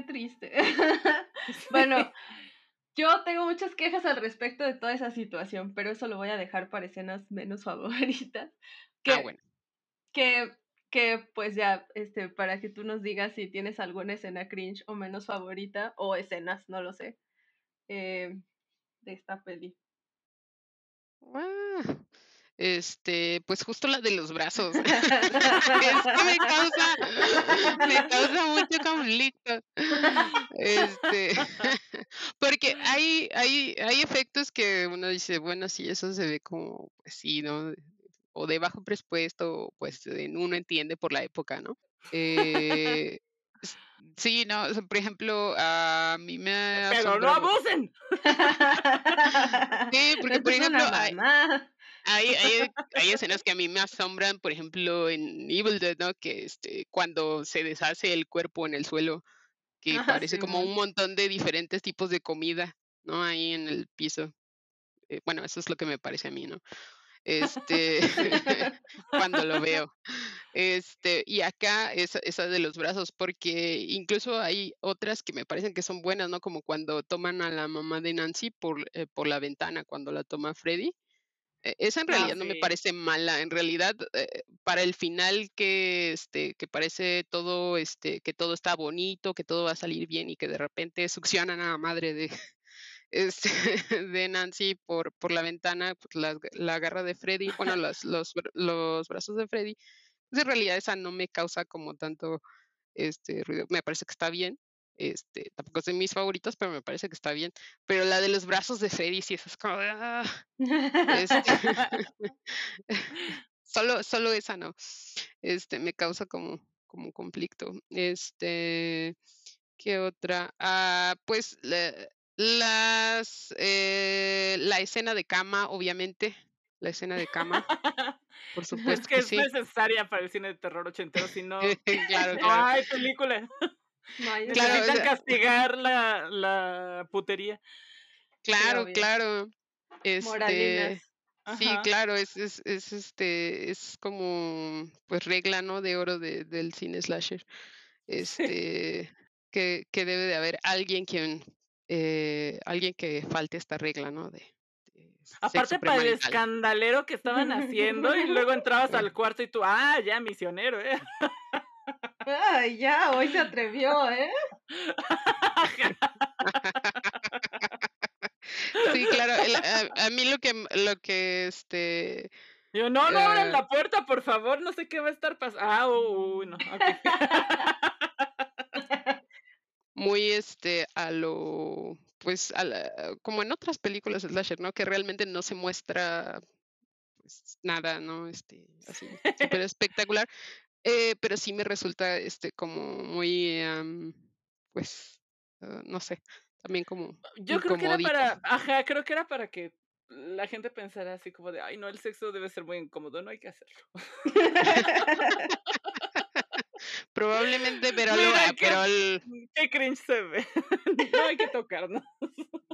Qué triste. bueno, yo tengo muchas quejas al respecto de toda esa situación, pero eso lo voy a dejar para escenas menos favoritas. Que, Ah, bueno. que, que pues ya, este, para que tú nos digas si tienes alguna escena cringe o menos favorita, o escenas, no lo sé, eh, de esta peli. Ah, este, pues justo la de los brazos. es que me causa, me causa mucho conflicto. Este, porque hay, hay, hay efectos que uno dice, bueno, sí, eso se ve como, pues sí, ¿no? O de bajo presupuesto, pues uno entiende por la época, ¿no? Eh, sí, no, o sea, por ejemplo, a mí me Pero no abusen. Sí, porque por es ejemplo, hay. Hay, hay, hay escenas que a mí me asombran, por ejemplo, en Evil Dead, ¿no? Que este, cuando se deshace el cuerpo en el suelo, que Ah, parece como un montón de diferentes tipos de comida, ¿no? Ahí en el piso. Eh, bueno, eso es lo que me parece a mí, ¿no? Este, cuando lo veo. Este, y acá esa, esa de los brazos, porque incluso hay otras que me parecen que son buenas, ¿no? Como cuando toman a la mamá de Nancy por, eh, por la ventana, cuando la toma Freddy. Eh, Esa en Ah, realidad no me parece mala. En realidad, eh, para el final que, este, que parece todo, este, que todo está bonito, que todo va a salir bien y que de repente succionan a la madre de, este, de Nancy por, por la ventana, pues la, la garra de Freddy, bueno, los, los, los brazos de Freddy. Pues en realidad esa no me causa como tanto este ruido. Me parece que está bien. Este, tampoco es de mis favoritos, pero me parece que está bien. Pero la de los brazos de Freddy sí, esa es como de, "Ah", este, solo, solo esa no. Este, me causa como, como conflicto. Este, ¿qué otra? Ah, pues la- las, eh, la escena de cama, obviamente. La escena de cama, por Es supuesto que que es sí. necesaria para el cine de terror ochentero, si no, claro, claro. hay película. No Claro, o Necesitan sea- castigar la, la putería. Claro, claro. Este, sí, claro, es, es, es este, es como pues regla, ¿no? De oro de- del cine slasher. Este, que, que debe de haber alguien quien, eh, alguien que falte esta regla, ¿no? De, de Aparte para el escandalero que estaban haciendo y luego entrabas al cuarto y tú, ah, ya, misionero, ¿eh? Ay, ya, hoy se atrevió, ¿eh? Sí, claro. el- a, a mí lo que, lo que, este, Yo, no, no abran Eh. la puerta, por favor, no sé qué va a estar pasando. Ah, uy, no, muy este a lo pues a la- como en otras películas slasher, ¿no? Que realmente no se muestra pues nada, ¿no? Este así súper espectacular. Eh, pero sí me resulta este como muy am, pues ah, no sé, también como Yo creo que era para, ajá, creo que era para que la gente pensara así como de, ay, no, el sexo debe ser muy incómodo, no hay que hacerlo. Probablemente, pero qué- pero el- Qué cringe se ve. no hay que tocarnos.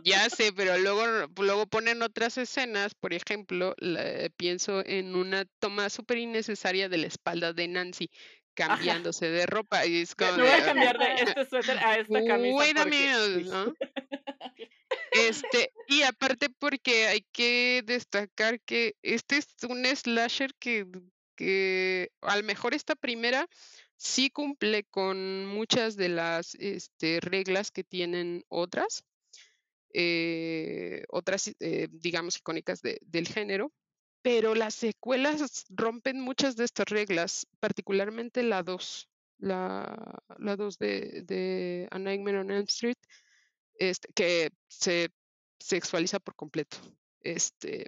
Ya sé, pero luego, luego ponen otras escenas, por ejemplo, la- pienso en una toma súper innecesaria de la espalda de Nancy cambiándose de ropa y es como Me voy de, a cambiar de este suéter a esta camisa. Wait porque- ¿no? Este, y aparte porque hay que destacar que este es un slasher que, que a lo mejor esta primera sí cumple con muchas de las este, reglas que tienen otras, eh, otras, eh, digamos, icónicas de- del género, pero las secuelas rompen muchas de estas reglas, particularmente la 2. la, la 2 de, de A Nightmare on Elm Street, este, que se sexualiza por completo. Este,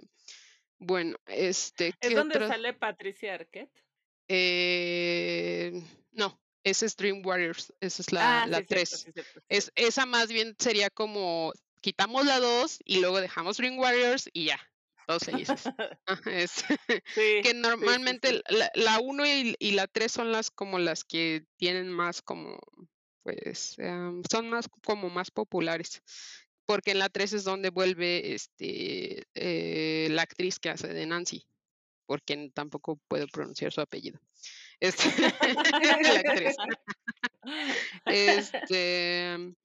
bueno, este, ¿Es ¿qué donde sale Patricia Arquette? Eh, no, ese es Dream Warriors, esa es la, Ah, la sí, cierto, 3. sí, cierto, sí, Es, esa más bien sería como quitamos la 2 y luego dejamos Dream Warriors y ya, todos felices. Es- Sí, que normalmente la, la 1 y, y la 3 son las como las que tienen más como, pues, em, son más como más populares. Porque en la 3 es donde vuelve este eh, la actriz que hace de Nancy. Porque tampoco puedo pronunciar su apellido. Este, la actriz. Este,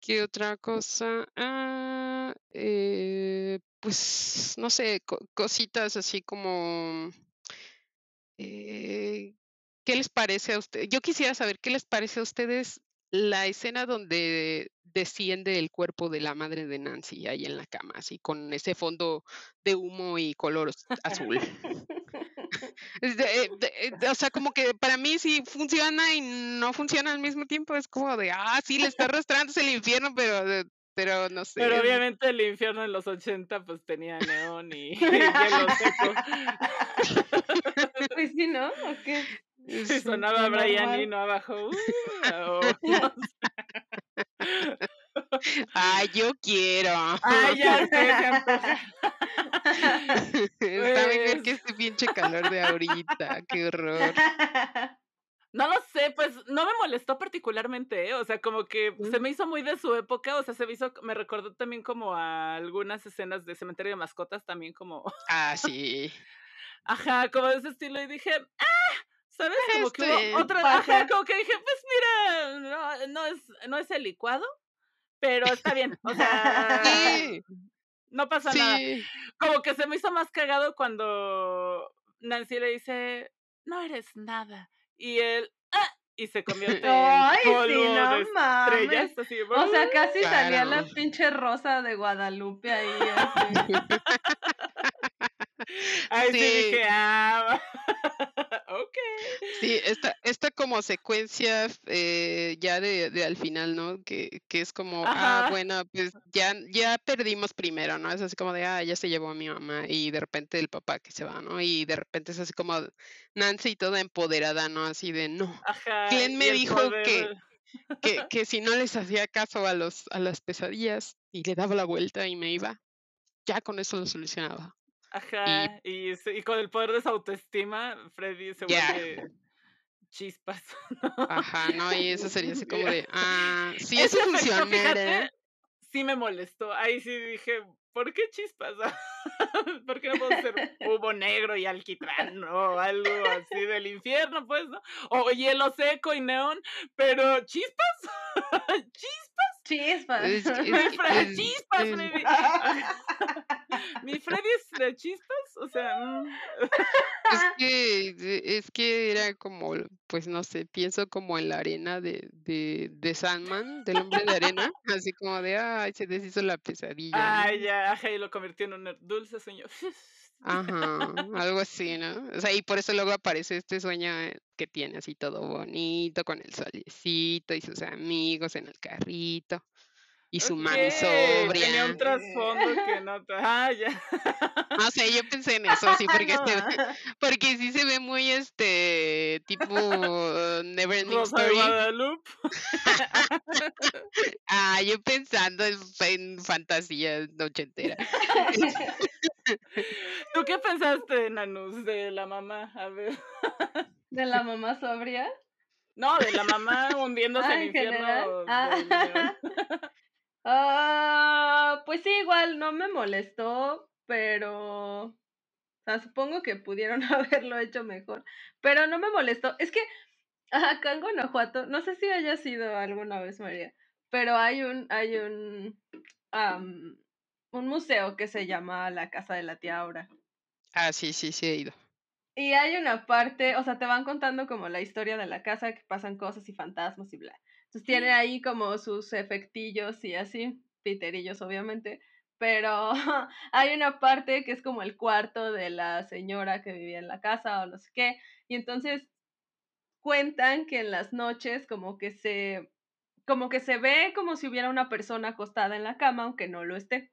¿qué otra cosa? Ah, eh, pues, no sé, co- cositas así como, eh, ¿qué les parece a ustedes? Yo quisiera saber qué les parece a ustedes la escena donde desciende el cuerpo de la madre de Nancy ahí en la cama, así con ese fondo de humo y color azul. O sea, como que para mí sí funciona y no funciona al mismo tiempo. Es como de, ah, sí, le está arrastrando el infierno, pero, de- pero no sé. Pero obviamente el infierno en los 80 pues tenía neón y, y hielo seco. Pues sí, ¿no? ¿O qué? Sí. sonaba Brian. Eno abajo. "Uh", no sé. Ah, yo quiero. Ay, ya sé. Está mejor que este pinche calor de ahorita. Qué horror. No lo sé, pues no me molestó particularmente, ¿eh? o sea, como que se me hizo muy de su época, o sea, se me hizo, me recordó también como a algunas escenas de Cementerio de Mascotas, también como, Ah, sí. ajá, como de ese estilo, y dije, ah, ¿sabes? Como que Este, hubo otra, Ajá. ajá, como que dije, pues mira, no, no es, no es el licuado, pero está bien, o sea, Sí, no pasa nada. sí. Como que se me hizo más cagado cuando Nancy le dice, no eres nada. Y él, ah, y se convierte Ay, en sí, polvo no de estrellas. mames. Así, O sea, casi salía la pinche rosa de Guadalupe ahí. así. ahí sí. Sí. dije, ah, ok. Sí, esta, esta como secuencia eh, ya de, de al final, ¿no? Que, que es como, ah, Ajá. bueno, pues ya, ya perdimos primero, ¿no? Es así como de, ah, ya se llevó a mi mamá y de repente el papá que se va, ¿no? Y de repente es así como Nancy toda empoderada, ¿no? Así de, no. Ajá. ¿Quién me dijo poder- que, que, que si no les hacía caso a los, a las pesadillas y le daba la vuelta y me iba, ya con eso lo solucionaba. Ajá. Y, y con el poder de su autoestima, Freddy se Ya. vuelve chispas. Ajá, ¿no? Y eso sería así como de, ah, Ese eso fíjate, sí me molestó. Ahí sí dije, ¿por qué chispas? ¿Por qué no puedo ser humo negro y alquitrán o algo así del infierno, pues, ¿no? O hielo seco y neón, pero chispas, chispas, Chispas. Es- es- es- chispas. Mi Freddy es de chispas, o sea, mm, Es que, es que era como, pues no sé, pienso como en la arena de, de, de Sandman, del hombre de arena, así como de, ay, se deshizo la pesadilla. ¿no? ay, ya, ajá, y lo convirtió en un dulce sueño. Ajá, algo así, ¿no? O sea, y por eso luego aparece este sueño eh, que tiene así todo bonito, con el solecito y sus amigos en el carrito y su mami Ok, sobria. Tenía un trasfondo que no. te- Ah, ya. No sé, yo pensé en eso, sí, porque, No, se- ah. porque sí se ve muy, este, tipo uh, Neverending Rosa de Story. Guadalupe. Ah, yo pensando en, en fantasía ochentera. ¿Tú qué pensaste, Nanus, de la mamá? A ver. De la mamá sobria. No, de la mamá hundiéndose Ah, en el en general. infierno. Ah. Ah, pues sí, igual no me molestó, pero. O sea, supongo que pudieron haberlo hecho mejor. Pero no me molestó. Es que acá en Guanajuato, no sé si haya sido alguna vez, María, pero hay un, hay un, am, un museo que se llama la Casa de la Tía Aura. Ah, sí, sí, sí he ido. Y hay una parte, o sea, te van contando como la historia de la casa, que pasan cosas y fantasmas y bla. Entonces tiene ahí como sus efectillos y así, piterillos obviamente, pero hay una parte que es como el cuarto de la señora que vivía en la casa o no sé qué. Y entonces, cuentan que en las noches como que se como que se ve como si hubiera una persona acostada en la cama, aunque no lo esté.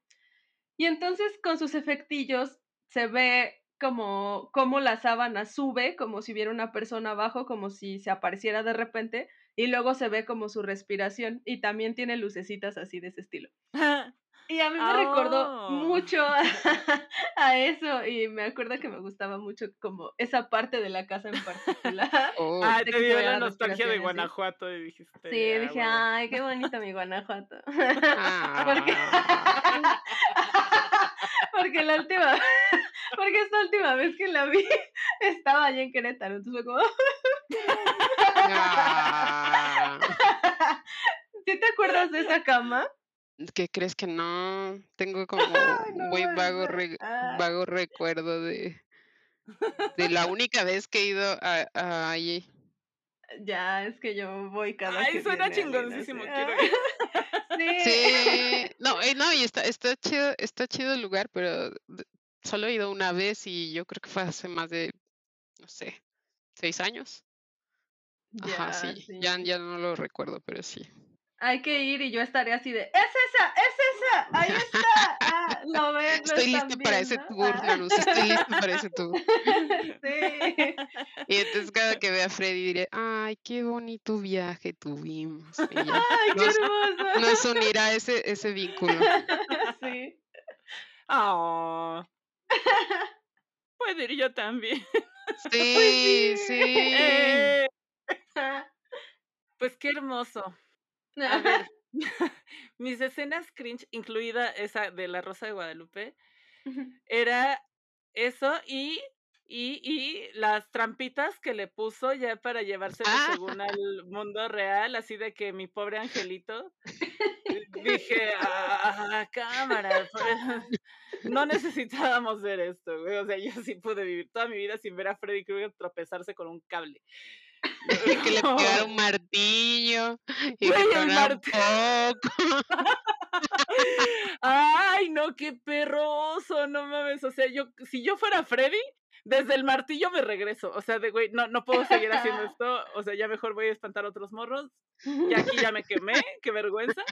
Y entonces con sus efectillos se ve como, como la sábana sube, como si hubiera una persona abajo, como si se apareciera de repente, y luego se ve como su respiración, y también tiene lucecitas así de ese estilo. Y a mí me recordó Oh. mucho a, a eso, y me acuerdo que me gustaba mucho como esa parte de la casa en particular. Oh, Ah, te dio la nostalgia de. Guanajuato y dijiste. Sí, "Ah, dije, huevo". ay, qué bonito mi Guanajuato. Porque, ah, porque la última, porque esta última vez que la vi estaba allá en Querétaro, entonces fue como, ah. ¿sí te acuerdas de esa cama? ¿Qué crees que no? Tengo como Ay, no muy vago, re- Ah. vago recuerdo de, de la única vez que he ido a, a allí. Ya, es que yo voy cada Ay, que suena chingoncísimo, quiero ir. Sí. Sí, no, no, y está, está chido, está chido el lugar, pero solo he ido una vez y yo creo que fue hace más de, no sé, seis años. Ajá, Ya, sí, ya, sí. ya no lo recuerdo, pero sí. Hay que ir y yo estaré así de, ¡es esa! ¡Es esa! ¡Ahí está! Ah, lo ven, lo Estoy están lista para ese tour, Ah. Estoy lista para ese tour. sí. Y entonces cada que vea a Freddy diré, ay, qué bonito viaje tuvimos. ¡Ay, qué nos, hermoso! nos unirá ese, ese vínculo. sí. Oh. Puedo ir yo también. Sí, sí. sí. Eh, Pues qué hermoso. A ver, mis escenas cringe, incluida esa de la Rosa de Guadalupe, era eso y, y, y las trampitas que le puso ya para llevárselo Ah. según al mundo real, así de que mi pobre angelito, eh, dije, ah, cámara, pues, no necesitábamos ver esto, güey. O sea, yo sí pude vivir toda mi vida sin ver a Freddy Krueger tropezarse con un cable. Que le pegara un martillo y un martillo. poco. Ay, no, qué perroso, no mames. O sea, yo, si yo fuera Freddy, desde el martillo me regreso. O sea, de güey, no, no puedo seguir haciendo esto. O sea, ya mejor voy a espantar otros morros. Ya aquí ya me quemé, qué vergüenza.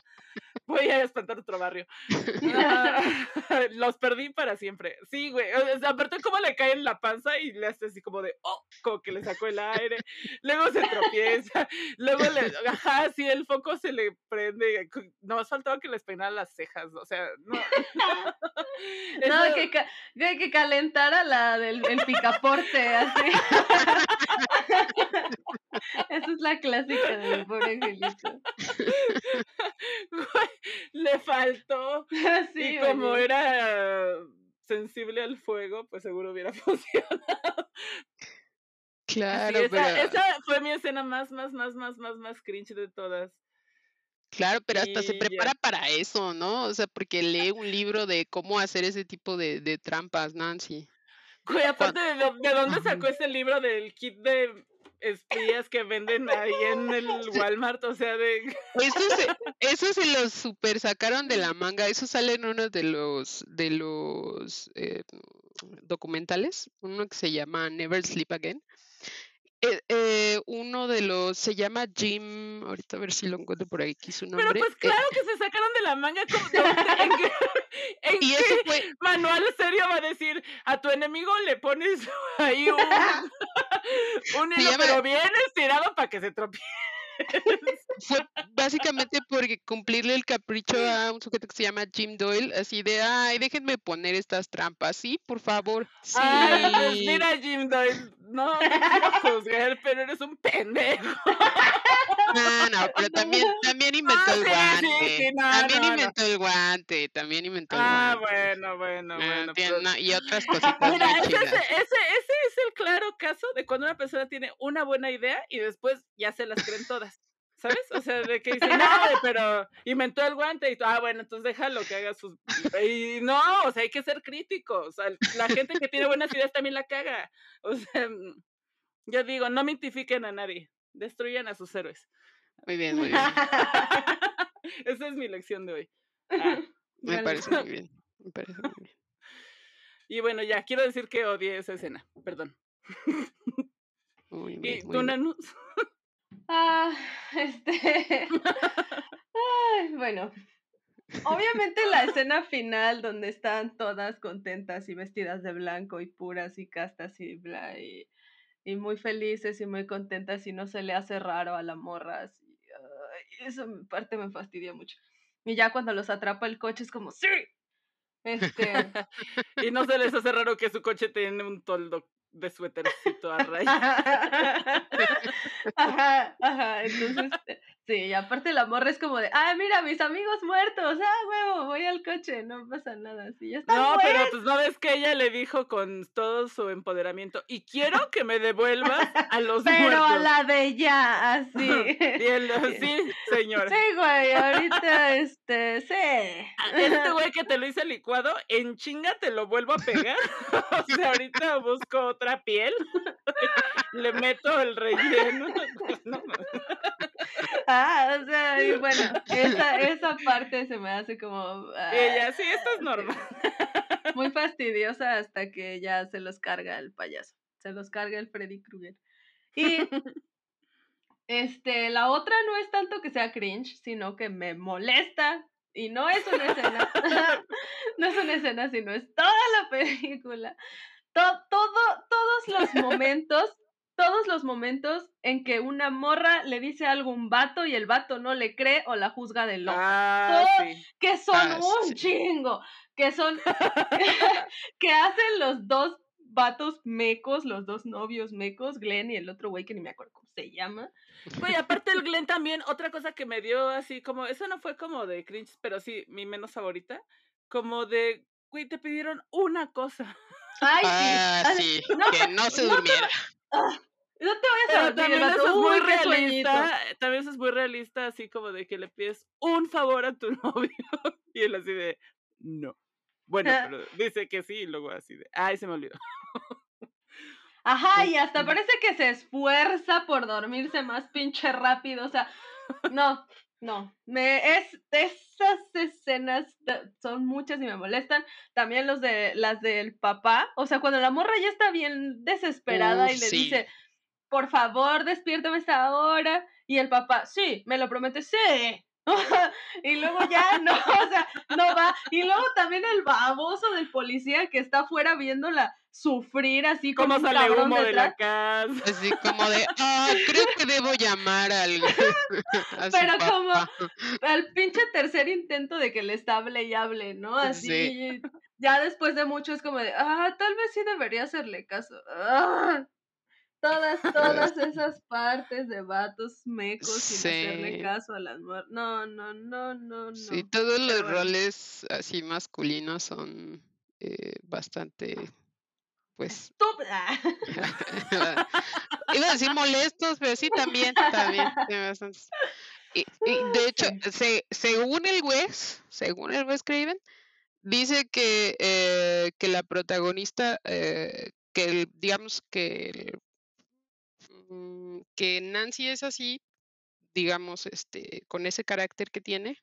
Voy a espantar otro barrio. Ah, los perdí para siempre. Sí, güey. O sea, aparte cómo le cae en la panza y le hace así como de, oh, como que le sacó el aire. Luego se tropieza. Luego le, ajá, sí, el foco se le prende. No más faltaba que les peinara las cejas. O sea, no. No, Eso- que, ca- que, que calentara la del el picaporte, así. Esa es la clásica de mi pobre angelito. Le faltó. Sí, y como oye. era sensible al fuego, pues seguro hubiera funcionado. Sí, Claro, esa, pero, esa fue mi escena más, más, más, más, más, más cringe de todas. claro, pero hasta se prepara ya. para eso, ¿no? O sea, porque lee un libro de cómo hacer ese tipo de, de trampas, Nancy. Güey, aparte de, de dónde sacó ese libro del kit de espías que venden ahí en el Walmart, o sea, de... Eso se, eso se los super sacaron de la manga. Eso sale en uno de los de los eh, documentales, uno que se llama Never Sleep Again. Eh, eh, uno de los se llama Jim, ahorita a ver si lo encuentro por aquí su Pero nombre. pues eh, claro que se sacaron de la manga. ¿cómo- dónde- ¿En qué, en y qué eso fue, manual serio va a decir a tu enemigo le pones ahí un, un hilo, llama- pero bien estirado para que se tropiece? fue básicamente porque cumplirle el capricho a un sujeto que se llama Jim Doyle, así de, ay, déjenme poner estas trampas, sí, por favor. Sí. Ay, pues mira, Jim Doyle, no te quiero juzgar, pero eres un pendejo. No, no, pero también, también inventó Ah, el sí, guante. sí, no, también no, no. inventó el guante, también inventó el Ah, guante. bueno, bueno, Ah, bueno. tiene- pues- no, y otras cositas Mira, ese, ese es el claro caso de cuando una persona tiene una buena idea y después ya se las creen todas. ¿Sabes? O sea, de que dicen, no, pero inventó el guante y tú, ah, bueno, entonces déjalo que haga sus. Y no, o sea, hay que ser críticos. O sea, la gente que tiene buenas ideas también la caga. O sea, mm, yo digo, no mitifiquen a nadie, destruyan a sus héroes. Muy bien, muy bien. Esa es mi lección de hoy. Ah, Me Vale. parece muy bien. Me parece muy bien. y bueno, ya, quiero decir que odié esa escena, perdón. Muy ¿Y bien, tú. Nanus? Ah, este. Ay, bueno. Obviamente la escena final donde están todas contentas y vestidas de blanco y puras y castas y bla y, y muy felices y muy contentas y no se le hace raro a la morra. así, ay, esa me- parte me fastidia mucho. Y ya cuando los atrapa el coche es como, ¡sí! Este. y no se les hace raro que su coche tiene un toldo de suétercito a rayas. Ajá, ajá. Entonces, eh, sí, y aparte la morra es como de, ah, mira, mis amigos muertos, ah, huevo, voy al coche, no pasa nada, sí, ya están No, pero pues no ves que ella le dijo con todo su empoderamiento, y quiero que me devuelvas a los Pero muertos. a la de ya, así. Y él, sí, señora. Sí, güey, ahorita, este, sí. Este güey que te lo hice licuado, en chinga te lo vuelvo a pegar. O sea, ahorita busco otra piel, le meto el relleno. No, Ah, o sea, y bueno, esa, esa parte se me hace como y ah, ella, sí, esto es normal. muy fastidiosa hasta que ya se los carga el payaso, se los carga el Freddy Krueger. Y este, la otra no es tanto que sea cringe, sino que me molesta y no es una escena, no es una escena, sino es toda la película. To- todo, todos los momentos, todos los momentos en que una morra le dice algo a un vato y el vato no le cree o la juzga de loca. Ah, sí. Que son Ah, un sí. chingo. Que son. que hacen los dos vatos mecos, los dos novios mecos, Glenn y el otro güey que ni me acuerdo cómo se llama. Güey, aparte el Glenn también, otra cosa que me dio así como, eso no fue como de cringe, pero sí, mi menos favorita, como de, güey, te pidieron una cosa. Ay, Ah, sí. sí, no que te- no se no te- durmiera. No te vayas a Pero dormir, también eso es muy realista, también eso es muy realista, así como de que le pides un favor a tu novio y él así de, no. Bueno, Ah. pero dice que sí y luego así de, ay, se me olvidó. Ajá, y hasta parece que se esfuerza por dormirse más pinche rápido. O sea, no, no. Me, es, esas escenas son muchas y me molestan. También los de las del papá. O sea, cuando la morra ya está bien desesperada Uf, y le sí. dice, por favor, despiértame esta hora. Y el papá, sí, me lo promete, sí. y luego ya no, o sea, no va. Y luego también el baboso del policía que está afuera viéndola sufrir así como ¿Cómo un sale humo de la casa? Así como de, ah, creo que debo llamar al. a su Pero como- papá". Al pinche tercer intento de que le está hable y hable, ¿no? Así, Sí. ya después de mucho es como de, ah, tal vez sí debería hacerle caso. Ah, todas, todas esas partes de vatos mecos sin hacerle caso a las muertes. No, no, no, no, no. Sí, todos los bueno. roles así masculinos son eh, bastante, pues, Estúpida. iba a decir molestos, pero sí también, también. Y, y de hecho, se, según el Wes, según el Wes Craven, dice que, eh, que la protagonista, eh, que el- digamos que, el- mm, que Nancy es así, digamos, este, con ese carácter que tiene,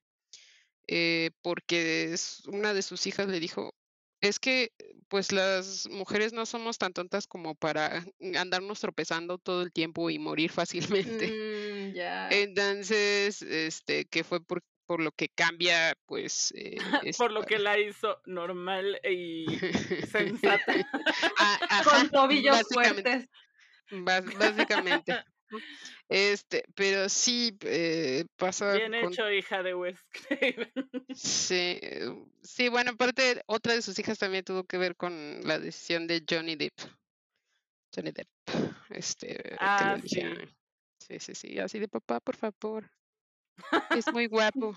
eh, porque es- una de sus hijas le dijo, es que pues las mujeres no somos tan tontas como para andarnos tropezando todo el tiempo y morir fácilmente. Mm. Entonces, este, que fue por, por lo que cambia, pues, eh, Por lo que la hizo normal y sensata. Ah, Con tobillos fuertes. Básicamente. Este, pero sí eh, pasa Bien con hecho, hija de Wes Craven. Sí, sí, bueno, aparte otra de sus hijas también tuvo que ver con la decisión de Johnny Depp. Johnny Depp, este, Ah, sí. sí, sí, sí, así de papá, por favor, es muy guapo.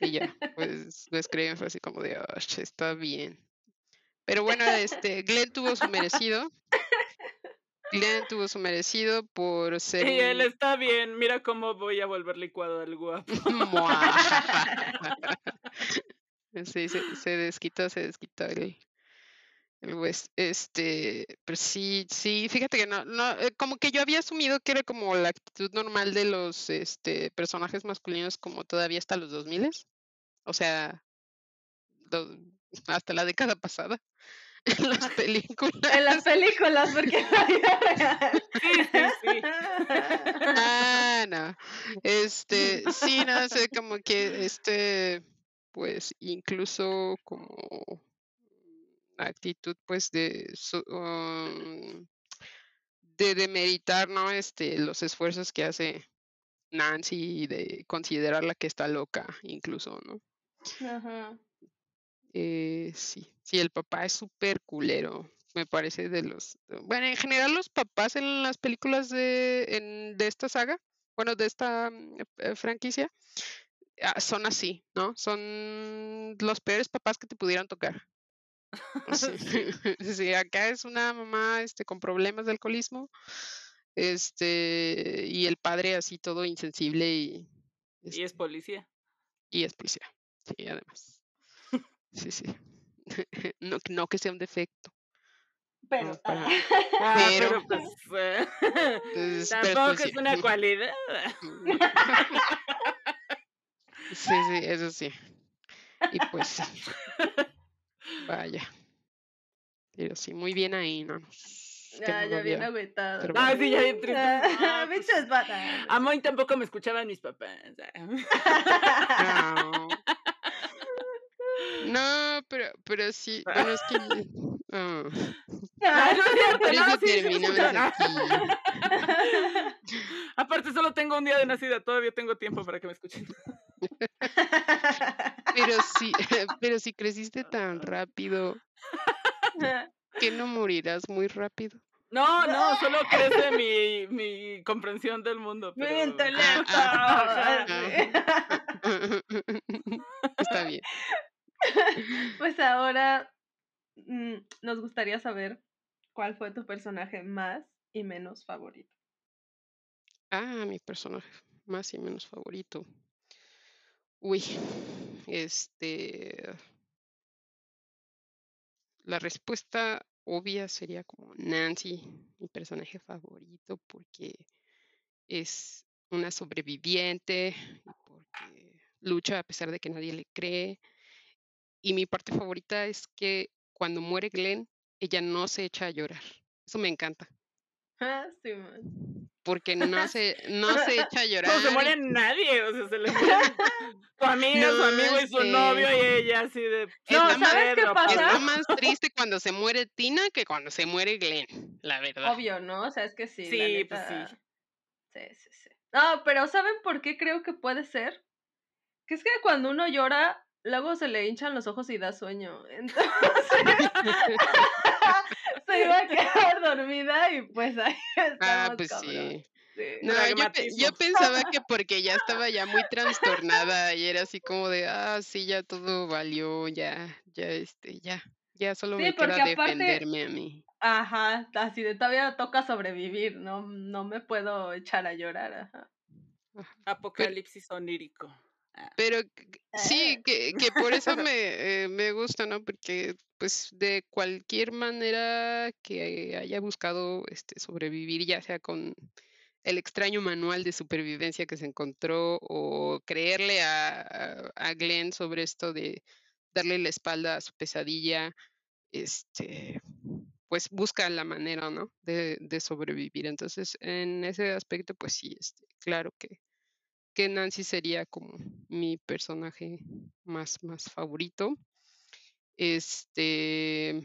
Y ya, pues lo escriben fue así como de, "Ah, está bien. Pero bueno, este, Glenn tuvo su merecido. Glenn tuvo su merecido por ser Y él está bien, mira cómo voy a volver licuado al guapo. Sí, se, se desquitó, se desquitó el, el West. Este, pero sí, sí, fíjate que no, no, eh, como que yo había asumido que era como la actitud normal de los este, personajes masculinos como todavía hasta los 2000 o sea, do- hasta la década pasada. en las películas. En las películas, porque en la vida real. Sí, sí, sí. Ah, no. Este, sí, no sé, como que este, pues incluso como actitud, pues de su- um, de demeritar, ¿no? Este, los esfuerzos que hace Nancy y de considerarla que está loca, incluso, ¿no? Ajá. Eh, sí, sí, el papá es súper culero, me parece de los... Bueno, en general los papás en las películas de, en- de esta saga, bueno, de esta mm, eh, franquicia, ah, son así, ¿no? Son los peores papás que te pudieran tocar. Sí, sí, acá es una mamá este, con problemas de alcoholismo, este, y el padre así todo insensible y, Y es este, policía. y es policía. Sí, además. Sí, sí. No, no que sea un defecto. Pero. No, para- Ah, Pero- pero pues eh, es- pero es tampoco es una cualidad. Sí, sí, eso sí. Y pues sí. Vaya. Pero sí, muy bien ahí, ¿no? Ya, no ya bien agüitado. pero Ah, bueno. sí, ya bien triste. Ah, pues. A Moy tampoco me escuchaban mis papás. No. No, pero, pero sí, bueno, es que... ah, Ah, no cierto, sí, sí. Aparte, solo tengo un día de nacida, todavía tengo tiempo para que me escuchen. Pero sí, pero si creciste tan rápido, que no morirás muy rápido. No, no, solo crece mi, mi comprensión del mundo. Mi Pero... intelecto. ah. Está bien. Pues ahora mm, nos gustaría saber cuál fue tu personaje más y menos favorito. Ah, mi personaje más y menos favorito. Uy, este. La respuesta obvia sería como Nancy, mi personaje favorito, porque es una sobreviviente y porque lucha a pesar de que nadie le cree. Y mi parte favorita es que cuando muere Glenn, ella no se echa a llorar. Eso me encanta, Ah, sí, man. porque no se, no se echa a llorar. No se muere nadie, o sea, se le muere su amiga, su amigo y su novio y ella así de... No, "Está ¿sabes qué pasa? Pedro". Está más triste cuando se muere Tina que cuando se muere Glenn, la verdad. Obvio, ¿no? O sea, es que sí. la Sí, pues sí. Sí, sí, sí. No, pero ¿saben por qué creo que puede ser? Que es que cuando uno llora, luego se le hinchan los ojos y da sueño. Entonces, se iba a quedar dormida y pues ahí estamos, Ah, pues cabrón. sí. Sí. No, yo, pe- Pragmatismo. yo pensaba que porque ya estaba ya muy trastornada y era así como de, ah, sí, ya todo valió, ya, ya, este, ya, ya solo Sí, me queda aparte- defenderme a mí. Ajá, así de todavía toca sobrevivir, no, no me puedo echar a llorar, ajá. Apocalipsis onírico. Pero sí, Ah. que, que por eso me, eh, me gusta, ¿no? Porque pues de cualquier manera que haya buscado este sobrevivir, ya sea con el extraño manual de supervivencia que se encontró o creerle a, a- a Glenn sobre esto de darle la espalda a su pesadilla, este, pues busca la manera, ¿no? De, de sobrevivir. Entonces, en ese aspecto, pues sí, este, claro que que Nancy sería como mi personaje más, más favorito. Este,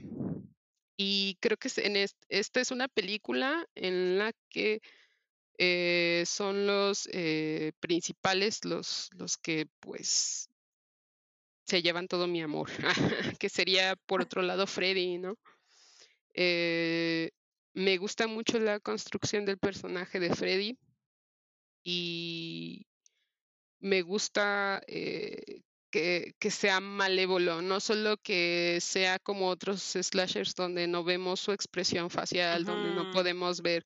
y creo que es en est- esta es una película en la que eh, son los eh, principales, los, los que pues se llevan todo mi amor, que sería por otro lado Freddy, ¿no? Eh, me gusta mucho la construcción del personaje de Freddy y me gusta eh, que, que sea malévolo, no solo que sea como otros slashers donde no vemos su expresión facial, donde no podemos ver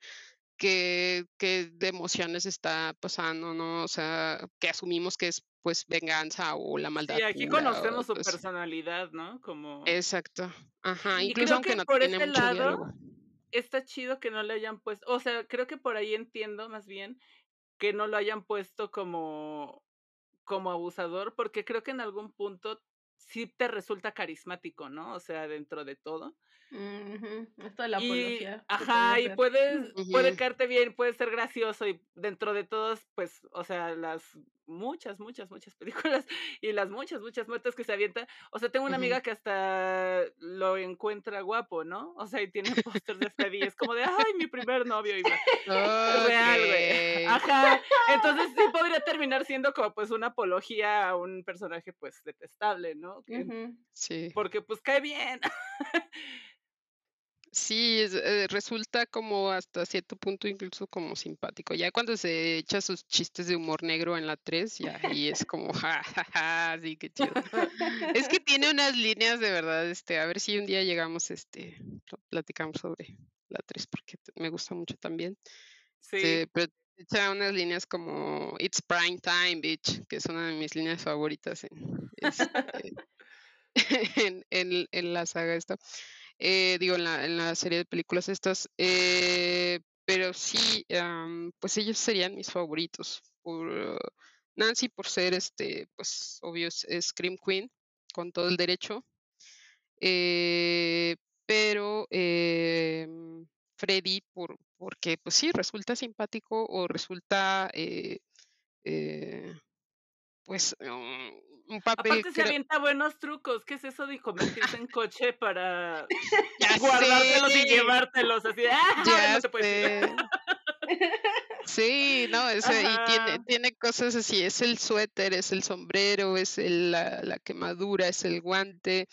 qué, qué de emociones está pasando, ¿no? O sea, que asumimos que es pues venganza o la maldad. Sí, aquí pura, o, conocemos su pues, personalidad, ¿no? Como... Exacto. Ajá, Y incluso creo aunque que no por tiene ese mucho lado, diálogo. está chido que no le hayan puesto, o sea, creo que por ahí entiendo más bien que no lo hayan puesto como como abusador, porque creo que en algún punto sí te resulta carismático, ¿no? O sea, dentro de todo. Esto de la Y, apología. ajá, y puedes, puede caerte bien, puede ser gracioso y dentro de todas, pues, o sea, las muchas, muchas, muchas películas y las muchas, muchas muertes que se avienta. O sea, tengo una amiga que hasta lo encuentra guapo, ¿no? O sea, y tiene pósters de Freddy, y es como de, ay, mi primer novio, y va. Real, güey. Ajá. Entonces sí podría terminar siendo como pues una apología a un personaje pues detestable, ¿no? Que-. Sí. Porque pues cae bien. Sí, es- eh, resulta como hasta cierto punto incluso como simpático. Ya cuando se echa sus chistes de humor negro en la 3, ya ahí es como, ja, ja, ja, sí, qué chido. Es que tiene unas líneas de verdad, este, a ver si un día llegamos, este, pl- platicamos sobre la 3 porque me gusta mucho también. Sí. Pero echa unas líneas como It's prime time, bitch, que es una de mis líneas favoritas en, este, en, en- en la saga esta. Eh, digo, en la, en la serie de películas estas. eh, pero sí, pues ellos serían mis favoritos. Por, Nancy por ser, este, pues, obvio, es, Scream Queen, con todo el derecho. Eh, pero em, Freddy, por, porque, pues sí, resulta simpático o resulta, pues, um, un papel Aparte se avienta buenos trucos. ¿Qué es eso de convertirse en coche para guardártelos y sé. llevártelos así? de, ¡Ah! Ya no te puedes ir. Sí, no, o sea, y tiene, tiene cosas así, es el suéter, es el sombrero, es el- la, la quemadura, es el guante,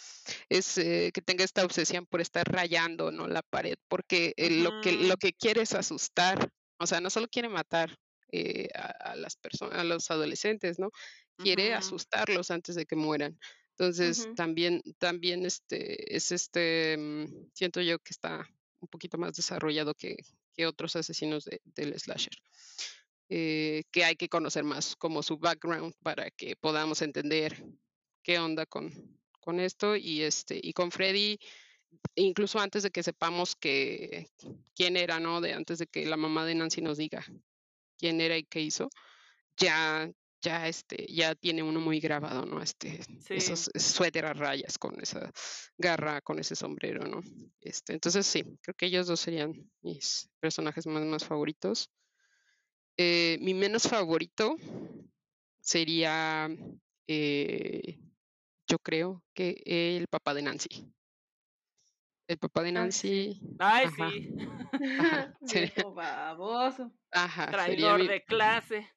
es eh, que tenga esta obsesión por estar rayando, ¿no? La pared, porque eh, lo que, lo que quiere es asustar, o sea, no solo quiere matar eh, a, a las personas, a los adolescentes, ¿no? Quiere asustarlos antes de que mueran. Entonces, también, también este, es este, mm, siento yo que está un poquito más desarrollado que, que otros asesinos de- del slasher. eh, que hay que conocer más como su background para que podamos entender qué onda con, con esto y este y con Freddy incluso antes de que sepamos que quién era no de antes de que la mamá de Nancy nos diga quién era y qué hizo ya ya este ya tiene uno muy grabado no este Sí. esos suéter a rayas con esa garra con ese sombrero no este entonces sí creo que ellos dos serían mis personajes más más favoritos Eh, mi menos favorito sería eh, yo creo que el papá de Nancy el papá de Nancy Ay, ajá, sí. ajá, sería, Viejo baboso. ajá, Traidor mi- de clase.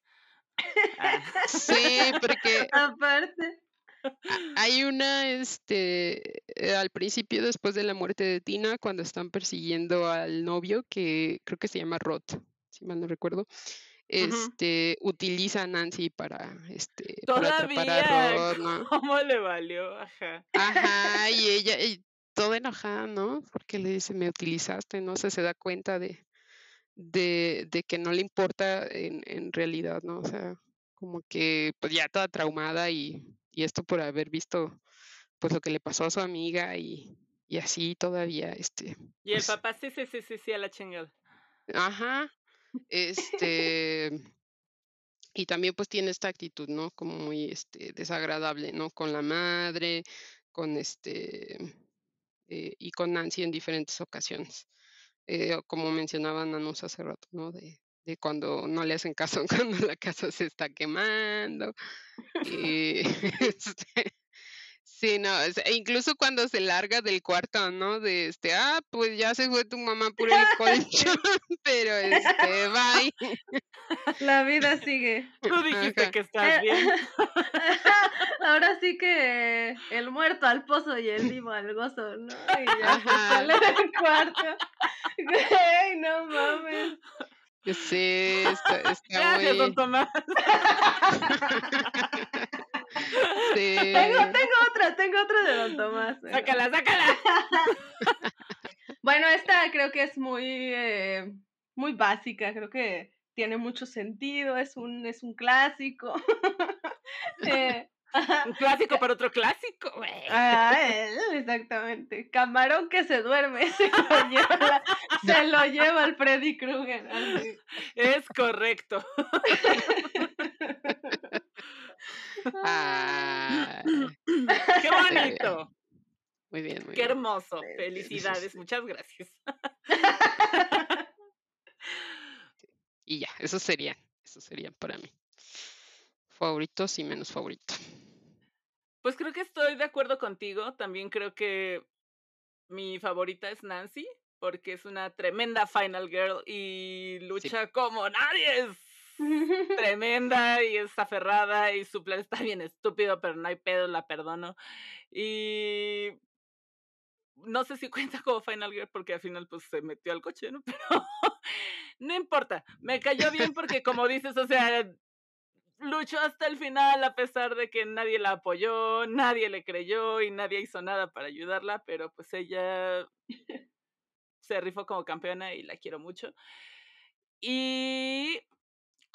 Ah. sí porque Aparte. Hay una, este, eh, al principio, después de la muerte de Tina, cuando están persiguiendo al novio, que creo que se llama Rod, si mal no recuerdo, este, utiliza a Nancy para, este, para atrapar a Todavía, Rod, ¿no? ¿cómo le valió? Ajá. Ajá, y ella, y toda enojada, ¿no? Porque le dice, me utilizaste, no sé, se da cuenta de, de, de que no le importa en, en realidad, ¿no? O sea, como que pues ya toda traumada y, y esto por haber visto pues lo que le pasó a su amiga y, y así todavía, este, Y el pues, papá, sí, sí, sí, sí, sí, a la chingada. ajá, este, y también pues tiene esta actitud, ¿no? Como muy, este, desagradable, ¿no? Con la madre, con este, eh, y con Nancy en diferentes ocasiones. Eh, como mencionaban Nanus hace rato, ¿no? De, de cuando no le hacen caso cuando la casa se está quemando. Y este, sí, no, o sea, e incluso cuando se larga del cuarto, ¿no? De este, ah, pues ya se fue tu mamá por el colchón, pero este, bye. La vida sigue. Tú dijiste Ajá. que estás bien. Ahora sí que el muerto al pozo y el vivo al gozo, ¿no? Y ya sale del cuarto. Güey, no mames. Sí, está, está Gracias, don muy. Tomás. Sí. Tengo, tengo otra, tengo otra de Don Tomás. Sácala, sácala. Bueno, esta creo que es muy, eh, muy básica, creo que tiene mucho sentido, es un, es un clásico. Eh. Un clásico para otro clásico, güey. Ah, eh, exactamente. Camarón que se duerme, se lo lleva, la- se lo lleva al Freddy Krueger. así. Es correcto. Ay, Qué bonito. Muy bien, muy Qué bien. hermoso. Felicidades, muchas gracias. Y ya, esos serían, esos serían para mí. Favoritos y menos favorito. Pues creo que estoy de acuerdo contigo. También creo que mi favorita es Nancy, porque es una tremenda Final Girl y lucha como nadie. Es tremenda y es aferrada y su plan está bien estúpido, pero no hay pedo, la perdono. Y no sé si cuenta como Final Girl porque al final pues se metió al coche, ¿no? Pero no importa, me cayó bien porque como dices, o sea, luchó hasta el final a pesar de que nadie la apoyó, nadie le creyó y nadie hizo nada para ayudarla, pero pues ella se rifó como campeona y la quiero mucho. Y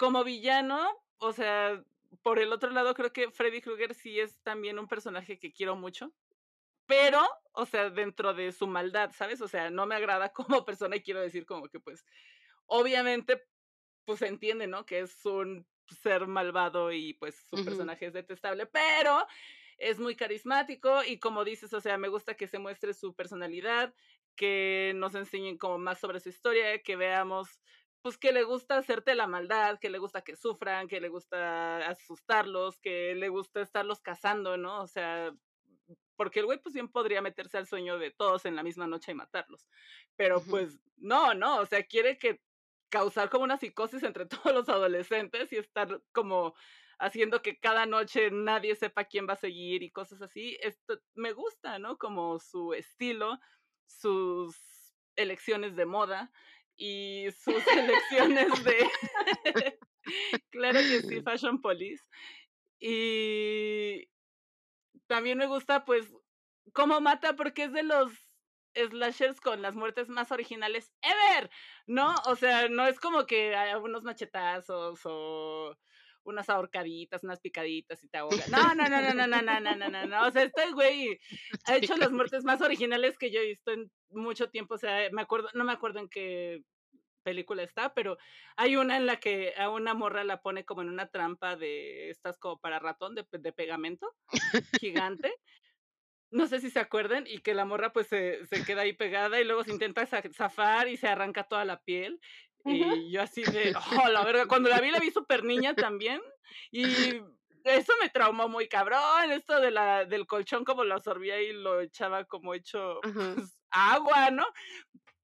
como villano, o sea, por el otro lado creo que Freddy Krueger sí es también un personaje que quiero mucho, pero, o sea, dentro de su maldad, ¿sabes? O sea, no me agrada como persona y quiero decir como que pues, obviamente, pues se entiende, ¿no? Que es un ser malvado y pues su personaje es detestable, pero es muy carismático y como dices, o sea, me gusta que se muestre su personalidad, que nos enseñen como más sobre su historia, que veamos pues que le gusta hacerte la maldad, que le gusta que sufran, que le gusta asustarlos, que le gusta estarlos cazando, ¿no? O sea, porque el güey pues bien podría meterse al sueño de todos en la misma noche y matarlos. Pero pues no, no, o sea, quiere que causar como una psicosis entre todos los adolescentes y estar como haciendo que cada noche nadie sepa quién va a seguir y cosas así. Esto me gusta, ¿no? Como su estilo, sus elecciones de moda y sus elecciones de claro que sí, Fashion Police. Y también me gusta pues cómo mata porque es de los slashers con las muertes más originales ever, ¿no? O sea, no es como que hay unos machetazos o unas ahorcaditas, unas picaditas y te ahoga. No, no, no, no, no, no, no, no, no, no, no. O sea, este güey ha hecho las muertes más originales que yo he visto en mucho tiempo. O sea, me acuerdo, no me acuerdo en qué película está, pero hay una en la que a una morra la pone como en una trampa de estas como para ratón de, de pegamento gigante. No sé si se acuerdan, y que la morra pues se, se queda ahí pegada y luego se intenta za- zafar y se arranca toda la piel. Y yo así de, oh, la verga, cuando la vi, la vi súper niña también. Y eso me traumó muy cabrón, esto de la, del colchón como lo absorbía y lo echaba como hecho pues, agua, ¿no?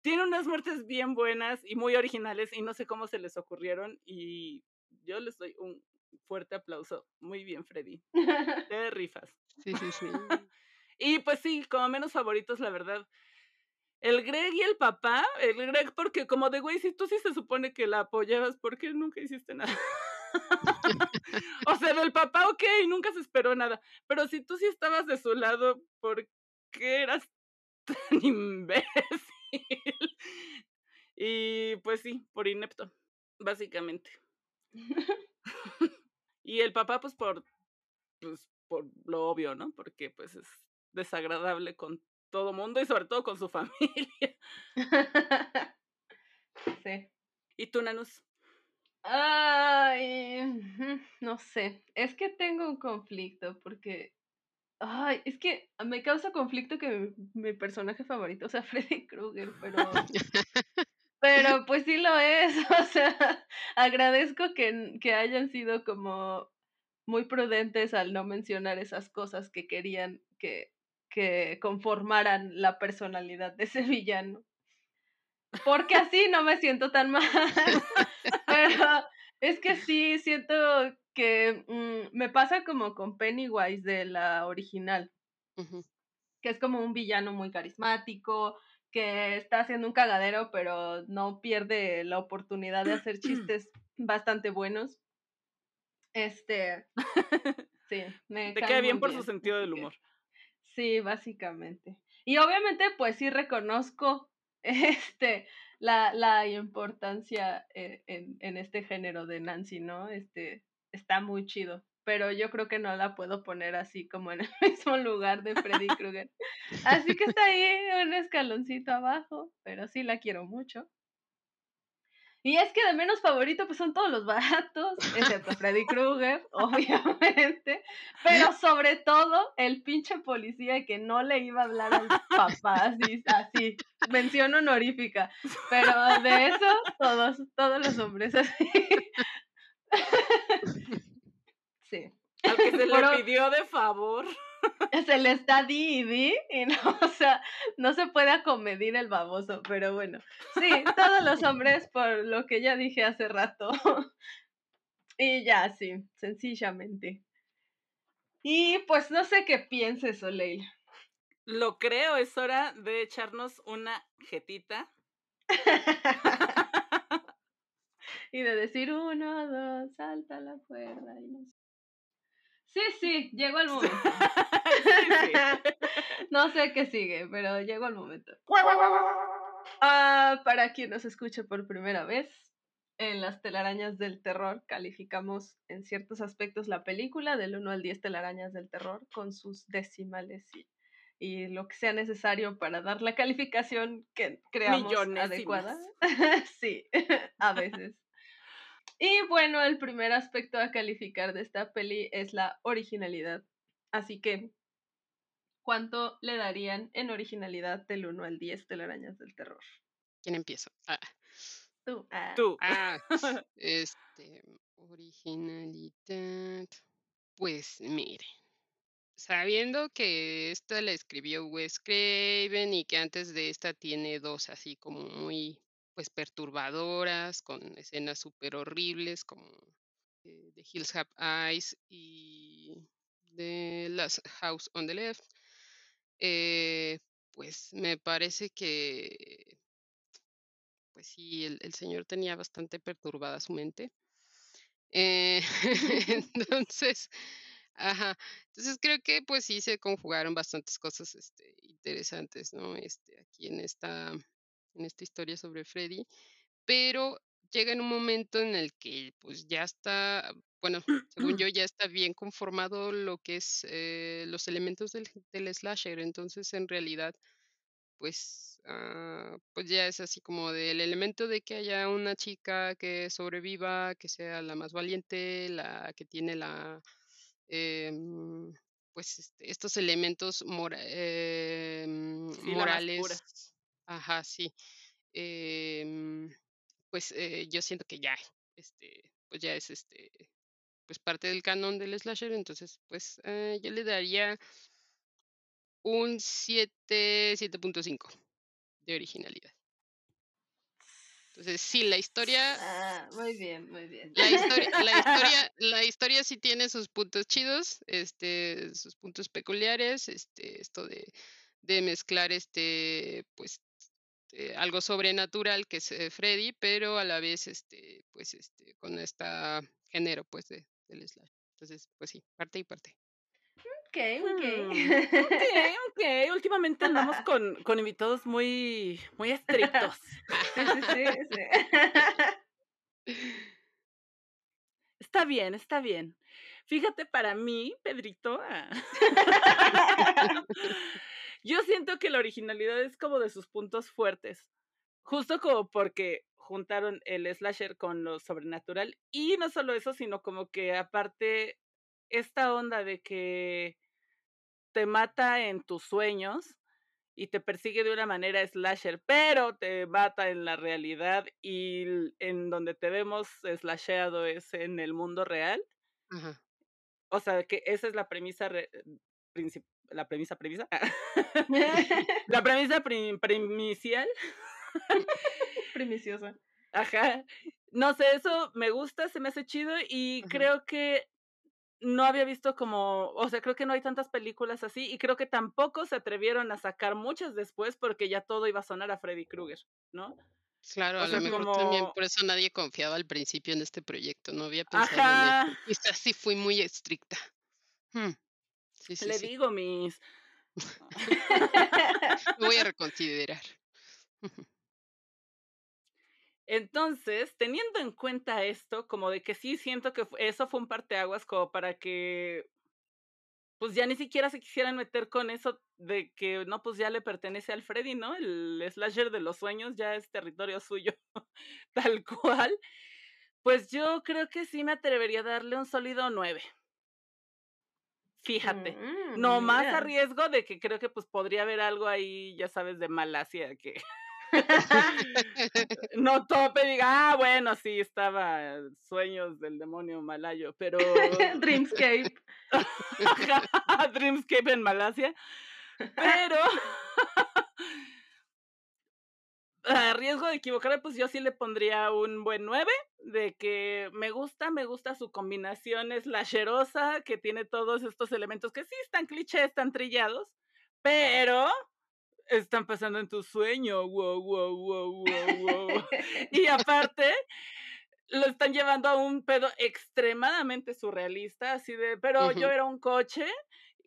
Tiene unas muertes bien buenas y muy originales y no sé cómo se les ocurrieron y yo les doy un fuerte aplauso. Muy bien, Freddy. Te rifas. Sí, sí, sí. Y pues sí, como menos favoritos, la verdad. El Greg y el papá, el Greg porque como de güey, si tú sí se supone que la apoyabas, ¿por qué nunca hiciste nada? o sea, del papá, ok, nunca se esperó nada. Pero si tú sí estabas de su lado, ¿por qué eras tan imbécil? y pues sí, por inepto, básicamente. y el papá, pues por, pues, por lo obvio, ¿no? Porque pues es desagradable con todo mundo y sobre todo con su familia. sí. ¿Y tú, Nanus? Ay, no sé. Es que tengo un conflicto porque. Ay, es que me causa conflicto que mi, personaje favorito sea Freddy Krueger, pero. Pero pues sí lo es. O sea, agradezco que, que hayan sido como muy prudentes al no mencionar esas cosas que querían que, que conformaran la personalidad de ese villano. Porque así no me siento tan mal. Pero es que sí, siento que mm, me pasa como con Pennywise de la original, que es como un villano muy carismático, que está haciendo un cagadero, pero no pierde la oportunidad de hacer chistes bastante buenos. Este, sí, me Te cae bien por su sentido del humor. Sí, básicamente. Y obviamente, pues sí reconozco este la, la importancia eh, en, en este género de Nancy, ¿no? Este está muy chido. Pero yo creo que no la puedo poner así como en el mismo lugar de Freddy Krueger. Así que está ahí un escaloncito abajo, pero sí la quiero mucho. Y es que de menos favorito pues son todos los baratos, excepto Freddy Krueger, obviamente, pero sobre todo el pinche policía que no le iba a hablar al papá, así, así, mención honorífica, pero de eso todos, todos los hombres así. Sí. Al que se le pidió de favor. Se le está di y di y no, o sea, no se puede acomedir el baboso, pero bueno. Sí, todos los hombres por lo que ya dije hace rato. Y ya, sí, sencillamente. Y pues no sé qué pienses, Oleil. Lo creo, es hora de echarnos una jetita. y de decir uno, dos, salta la cuerda y no sé. Sí, sí, llegó el momento. no sé qué sigue, pero llegó el momento. Ah, para quien nos escuche por primera vez, en las telarañas del terror calificamos en ciertos aspectos la película del 1 al 10 telarañas del terror con sus decimales y, y lo que sea necesario para dar la calificación que creamos adecuada. sí, a veces. Y bueno, el primer aspecto a calificar de esta peli es la originalidad. Así que, ¿cuánto le darían en originalidad del 1 al 10 telarañas del terror? ¿Quién empieza? Ah. Tú. Ah. Tú. Ah, este, originalidad. Pues mire, sabiendo que esta la escribió Wes Craven y que antes de esta tiene dos así como muy pues perturbadoras, con escenas súper horribles como The Hills Have Eyes y The Last House on the Left. Eh, pues me parece que, pues sí, el, señor tenía bastante perturbada su mente. Eh, entonces, ajá, entonces creo que pues sí se conjugaron bastantes cosas este, interesantes, ¿no? Este, aquí en esta en esta historia sobre Freddy, pero llega en un momento en el que pues ya está, bueno, según yo ya está bien conformado lo que es eh, los elementos del, del, slasher, entonces en realidad pues, ah, pues ya es así como del elemento de que haya una chica que sobreviva, que sea la más valiente, la que tiene la... Em, pues este, estos elementos em, morales Ajá, sí. Em, pues eh, yo siento que ya, este, pues ya es este, pues parte del canon del slasher, entonces pues eh, yo le daría un 7, 7.5 de originalidad. Entonces, sí, la historia. Ah, muy bien, muy bien. La historia, la historia, la historia sí tiene sus puntos chidos, este, sus puntos peculiares, este, esto de, de mezclar este, pues, este, algo sobrenatural que es eh, Freddy, pero a la vez, este, pues, este, con este género, pues, de, del slash. Entonces, pues sí, parte y parte. Ok, ok. Hmm, ok, ok. Últimamente andamos con, con invitados muy, muy estrictos. sí, sí, sí. Está bien, está bien. Fíjate, para mí, Pedrito, ah, yo siento que la originalidad es como de sus puntos fuertes. Justo como porque juntaron el slasher con lo sobrenatural. Y no solo eso, sino como que aparte esta onda de que te mata en tus sueños y te persigue de una manera slasher, pero te mata en la realidad y en donde te vemos slasheado es en el mundo real. O sea, que esa es la premisa principal la premisa, premisa. la premisa primicial. Primiciosa. Ajá. No sé, eso me gusta, se me hace chido y creo que no había visto como, o sea, creo que no hay tantas películas así y creo que tampoco se atrevieron a sacar muchas después porque ya todo iba a sonar a Freddy Krueger, ¿no? Claro, a lo mejor también por eso nadie confiaba al principio en este proyecto, no había pensado en esto. Quizás sí fui muy estricta. Hmm. Le digo mis... Voy a reconsiderar. Entonces, teniendo en cuenta esto, como de que sí siento que eso fue un parteaguas como para que pues ya ni siquiera se quisieran meter con eso de que no, pues ya le pertenece al Freddy, ¿no? El slasher de los sueños ya es territorio suyo, tal cual. Pues yo creo que sí me atrevería a darle un sólido 9. Fíjate, Mm, no más a riesgo de que creo que pues podría haber algo ahí, ya sabes, de Malasia que no tope diga, ah, bueno, sí, estaba Sueños del demonio malayo, pero Dreamscape. Dreamscape en Malasia, pero a riesgo de equivocarme, pues yo sí le pondría un buen 9, de que me gusta, me gusta su combinación slasherosa, que tiene todos estos elementos que sí están clichés, están trillados, pero están pasando en tu sueño, wow, wow, wow, wow, wow. y aparte, lo están llevando a un pedo extremadamente surrealista, así de, pero yo era un coche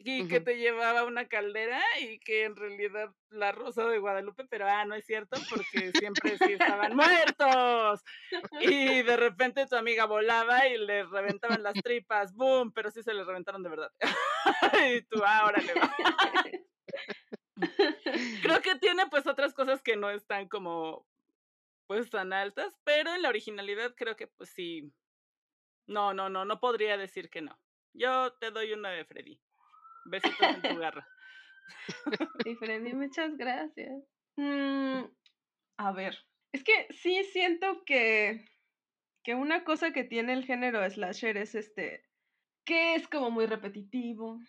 y que te llevaba una caldera y que en realidad la rosa de Guadalupe, pero ah, no es cierto, porque siempre sí estaban muertos. Y de repente tu amiga volaba y le reventaban las tripas, boom, pero sí se le reventaron de verdad. y tú, ah, órale, va. Creo que tiene pues otras cosas que no están como pues tan altas, pero en la originalidad creo que pues sí. No, no, no, no podría decir que no. Yo te doy una de Freddy. Besitos en tu garra. Y Freddy, muchas gracias. Mm, a ver, es que sí siento que, que una cosa que tiene el género slasher es este, que es como muy repetitivo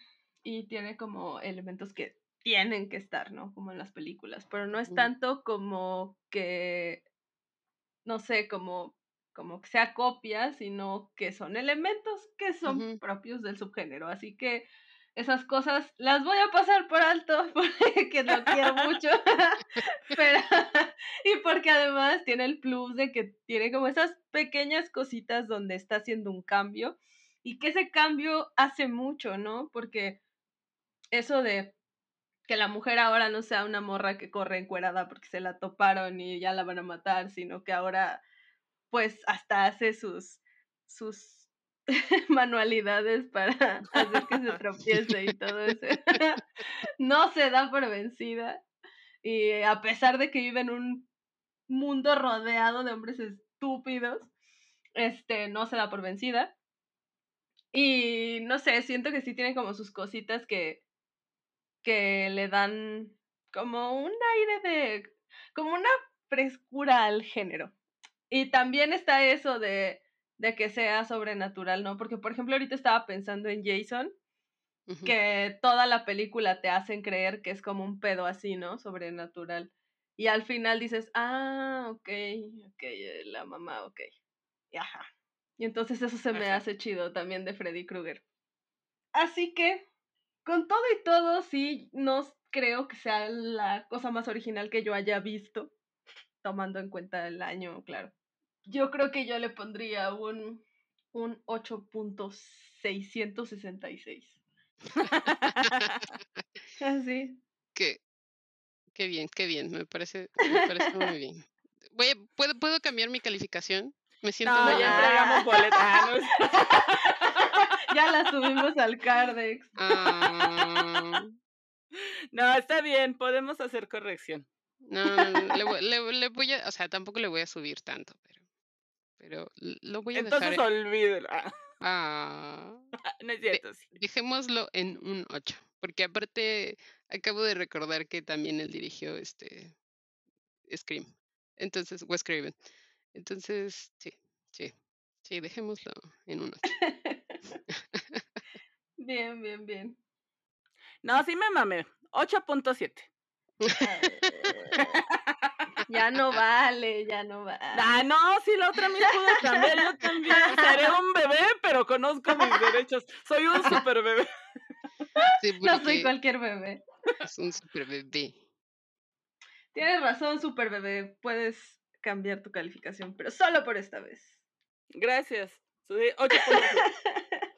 y tiene como elementos que tienen que estar, ¿no? Como en las películas, pero no es tanto como que, no sé, como, como que sea copia, sino que son elementos que son propios del subgénero. Así que esas cosas las voy a pasar por alto porque lo quiero mucho. Pero, y porque además tiene el plus de que tiene como esas pequeñas cositas donde está haciendo un cambio y que ese cambio hace mucho, ¿no? Porque eso de que la mujer ahora no sea una morra que corre encuerada porque se la toparon y ya la van a matar, sino que ahora pues hasta hace sus sus manualidades para hacer que se tropiece y todo eso. no se da por vencida y a pesar de que vive en un mundo rodeado de hombres estúpidos, este no se da por vencida. Y no sé, siento que sí tiene como sus cositas que que le dan como un aire de como una frescura al género. Y también está eso de de que sea sobrenatural, ¿no? Porque, por ejemplo, ahorita estaba pensando en Jason, que toda la película te hacen creer que es como un pedo así, ¿no? Sobrenatural. Y al final dices, ah, ok, ok, eh, la mamá, ok. Y ajá. Y entonces eso se me Ajá. hace chido también de Freddy Krueger. Así que, con todo y todo, sí, no creo que sea la cosa más original que yo haya visto, tomando en cuenta el año, claro. Yo creo que yo le pondría un, un 8.666. Así. Qué, qué bien, qué bien. Me parece, me parece muy bien. Voy a- ¿puedo, ¿Puedo cambiar mi calificación? Me siento No, ya entregamos boleto. Ah, ya la subimos al Cardex. Ah, No, está bien, podemos hacer corrección. no, no, no, le, voy- le- le voy a, o sea, tampoco le voy a subir tanto, pero, pero lo voy a dejar. Entonces olvídelo. Ah, Ah, no es cierto, sí. dejémoslo en un 8, porque aparte acabo de recordar que también él dirigió este Scream. Entonces, Wes Craven. Entonces, sí, sí, sí, dejémoslo en un 8. bien, bien, bien. No, sí me mamé. 8.7. ya no vale, ya no vale. Ah, no, sí, la otra me pudo cambiar. Yo también seré un bebé, pero conozco mis derechos. Soy un super bebé. Sí, No soy cualquier bebé. es un super bebé. Tienes razón, super bebé. Puedes cambiar tu calificación, pero solo por esta vez. Gracias. Soy 8.7.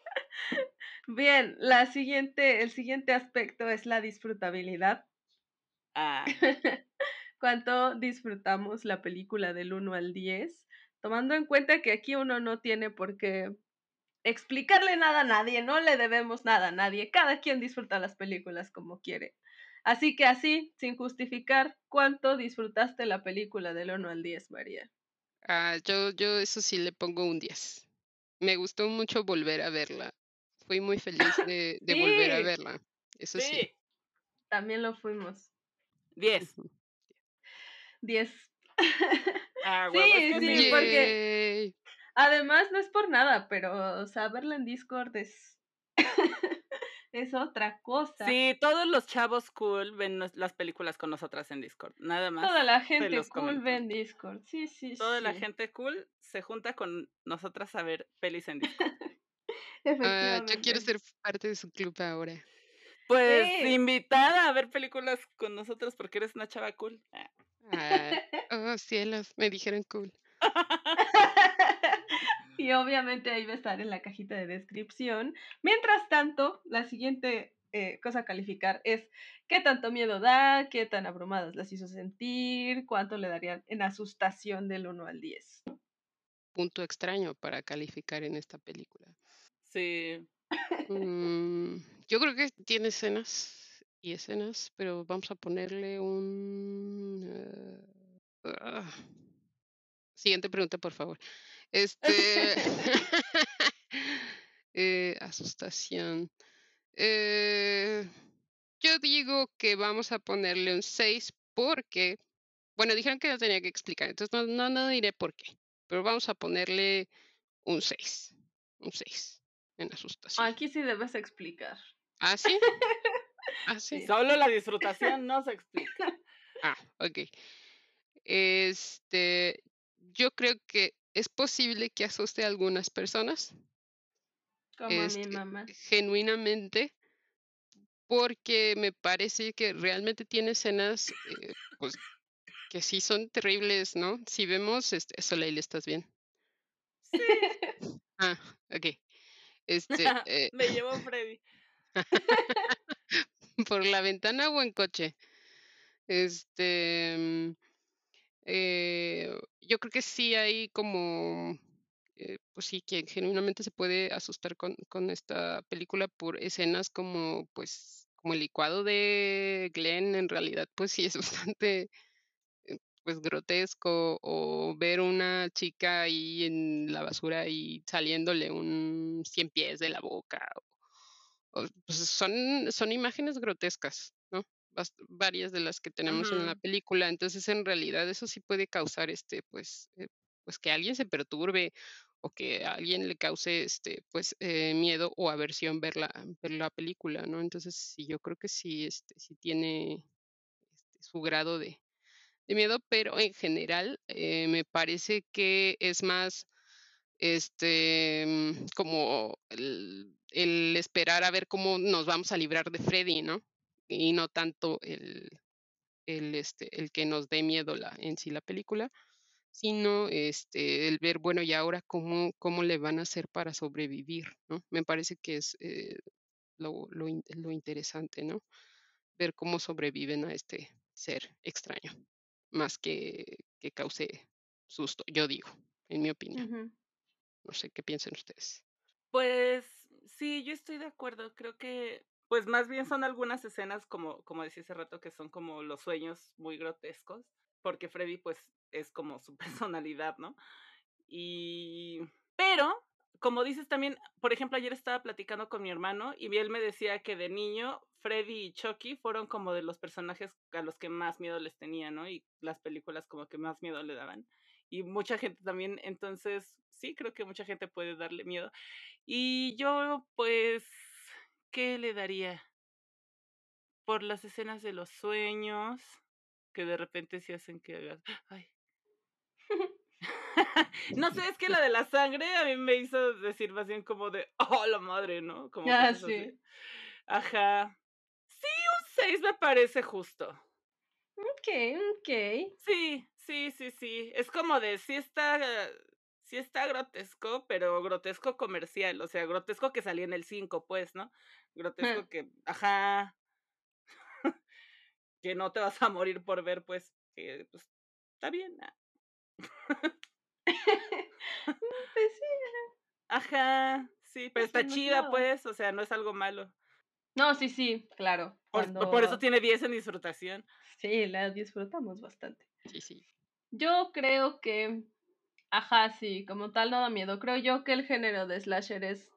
Bien, la siguiente, el siguiente aspecto es la disfrutabilidad. Ah, ¿Cuánto disfrutamos la película del 1 al 10? Tomando en cuenta que aquí uno no tiene por qué explicarle nada a nadie, no le debemos nada a nadie, cada quien disfruta las películas como quiere. Así que así, sin justificar, ¿cuánto disfrutaste la película del 1 al 10, María? Ah, yo, yo eso sí le pongo un 10. Me gustó mucho volver a verla. Fui muy feliz de, de volver a verla. Eso sí. Sí, También lo fuimos. 10. Ujú. 10. Ah, Sí, huevo, es que sí, sí. porque-. Además, no es por nada, pero, verla en Discord es, es otra cosa. Sí, todos los chavos cool ven las películas con nosotras en Discord. Nada más. Toda la gente cool comento. ve en Discord. Sí, sí, Toda la gente cool se junta con nosotras a ver pelis en Discord. Ah, yo quiero Efectivamente. ser parte de su club ahora. Pues Sí. invitada a ver películas con nosotros porque eres una chava cool. Ah. Oh, cielos, me dijeron cool. y obviamente ahí va a estar en la cajita de descripción. Mientras tanto, la siguiente eh, cosa a calificar es qué tanto miedo da, qué tan abrumadas las hizo sentir, cuánto le darían en asustación del 1 al 10. Punto extraño para calificar en esta película. Sí. Mm, yo creo que tiene escenas y escenas, pero vamos a ponerle un... eh, ah. Siguiente pregunta, por favor. Este... eh, asustación. Eh, yo digo que vamos a ponerle un 6 porque... Bueno, dijeron que lo tenía que explicar, entonces no, no, no diré por qué, pero vamos a ponerle un 6. Un 6 en asustación. Aquí sí debes explicar. ¿Ah, sí? ¿Ah, sí? Solo la disfrutación no se explica. Ah, ok. Este, yo creo que es posible que asuste a algunas personas, Como a mi este, mamá. genuinamente, porque me parece que realmente tiene escenas, eh, pues, que sí son terribles, ¿no? Si vemos, este, Soleil, ¿estás bien? Sí, Ah, ok. Este, eh, me llevó Freddy. por la ventana o en coche. Este, eh, yo creo que sí hay como, eh, pues sí, que genuinamente se puede asustar con, con esta película por escenas como, pues, como el licuado de Glenn, en realidad, pues sí es bastante, eh, pues, grotesco, o ver una chica ahí en la basura y saliéndole un cien pies de la boca, pues son, son imágenes grotescas, ¿no? Bast- varias de las que tenemos en la película. Entonces, en realidad, eso sí puede causar este, pues, eh, pues que alguien se perturbe o que a alguien le cause este, pues, eh, miedo o aversión ver la, ver la película, ¿no? Entonces, sí, yo creo que sí, este, sí tiene este, su grado de, de miedo, pero en general eh, me parece que es más este, mm, como el, el esperar a ver cómo nos vamos a librar de Freddy, ¿no? Y no tanto el, el, este, el que nos dé miedo la, en sí la película, sino este, el ver, bueno, y ahora cómo, cómo le van a hacer para sobrevivir, ¿no? Me parece que es eh, lo, lo, lo interesante, ¿no? Ver cómo sobreviven a este ser extraño, más que que cause susto, yo digo, en mi opinión. No sé qué piensan ustedes. Pues sí, yo estoy de acuerdo. Creo que, pues más bien son algunas escenas, como, como decía hace rato, que son como los sueños muy grotescos, porque Freddy, pues, es como su personalidad, ¿no? Y, pero, como dices también, por ejemplo, ayer estaba platicando con mi hermano y él me decía que de niño Freddy y Chucky fueron como de los personajes a los que más miedo les tenía, ¿no? Y las películas como que más miedo le daban. Y mucha gente también, entonces, sí, creo que mucha gente puede darle miedo. Y yo, pues, ¿qué le daría? Por las escenas de los sueños, que de repente se hacen que hagas, ay. no sé, es que la de la sangre a mí me hizo decir más bien como de, oh, la madre, ¿no? Como Ah, así. Ajá. Sí, un 6 me parece justo. Ok, ok. Sí, sí, sí, sí. Es como de, sí está, sí está grotesco, pero grotesco comercial. O sea, grotesco que salía en el 5, pues, ¿no? Grotesco que, ajá. que no te vas a morir por ver, pues, que pues, está bien. ah. Pues sí. Ajá, Sí, pero Eso está no chida, nada. pues, o sea, no es algo malo. No, sí, sí, claro. Por, por- eso tiene 10 en disfrutación. Sí, la disfrutamos bastante. Sí, sí. Yo creo que, ajá, sí, como tal no da miedo. Creo yo que el género de slasher es,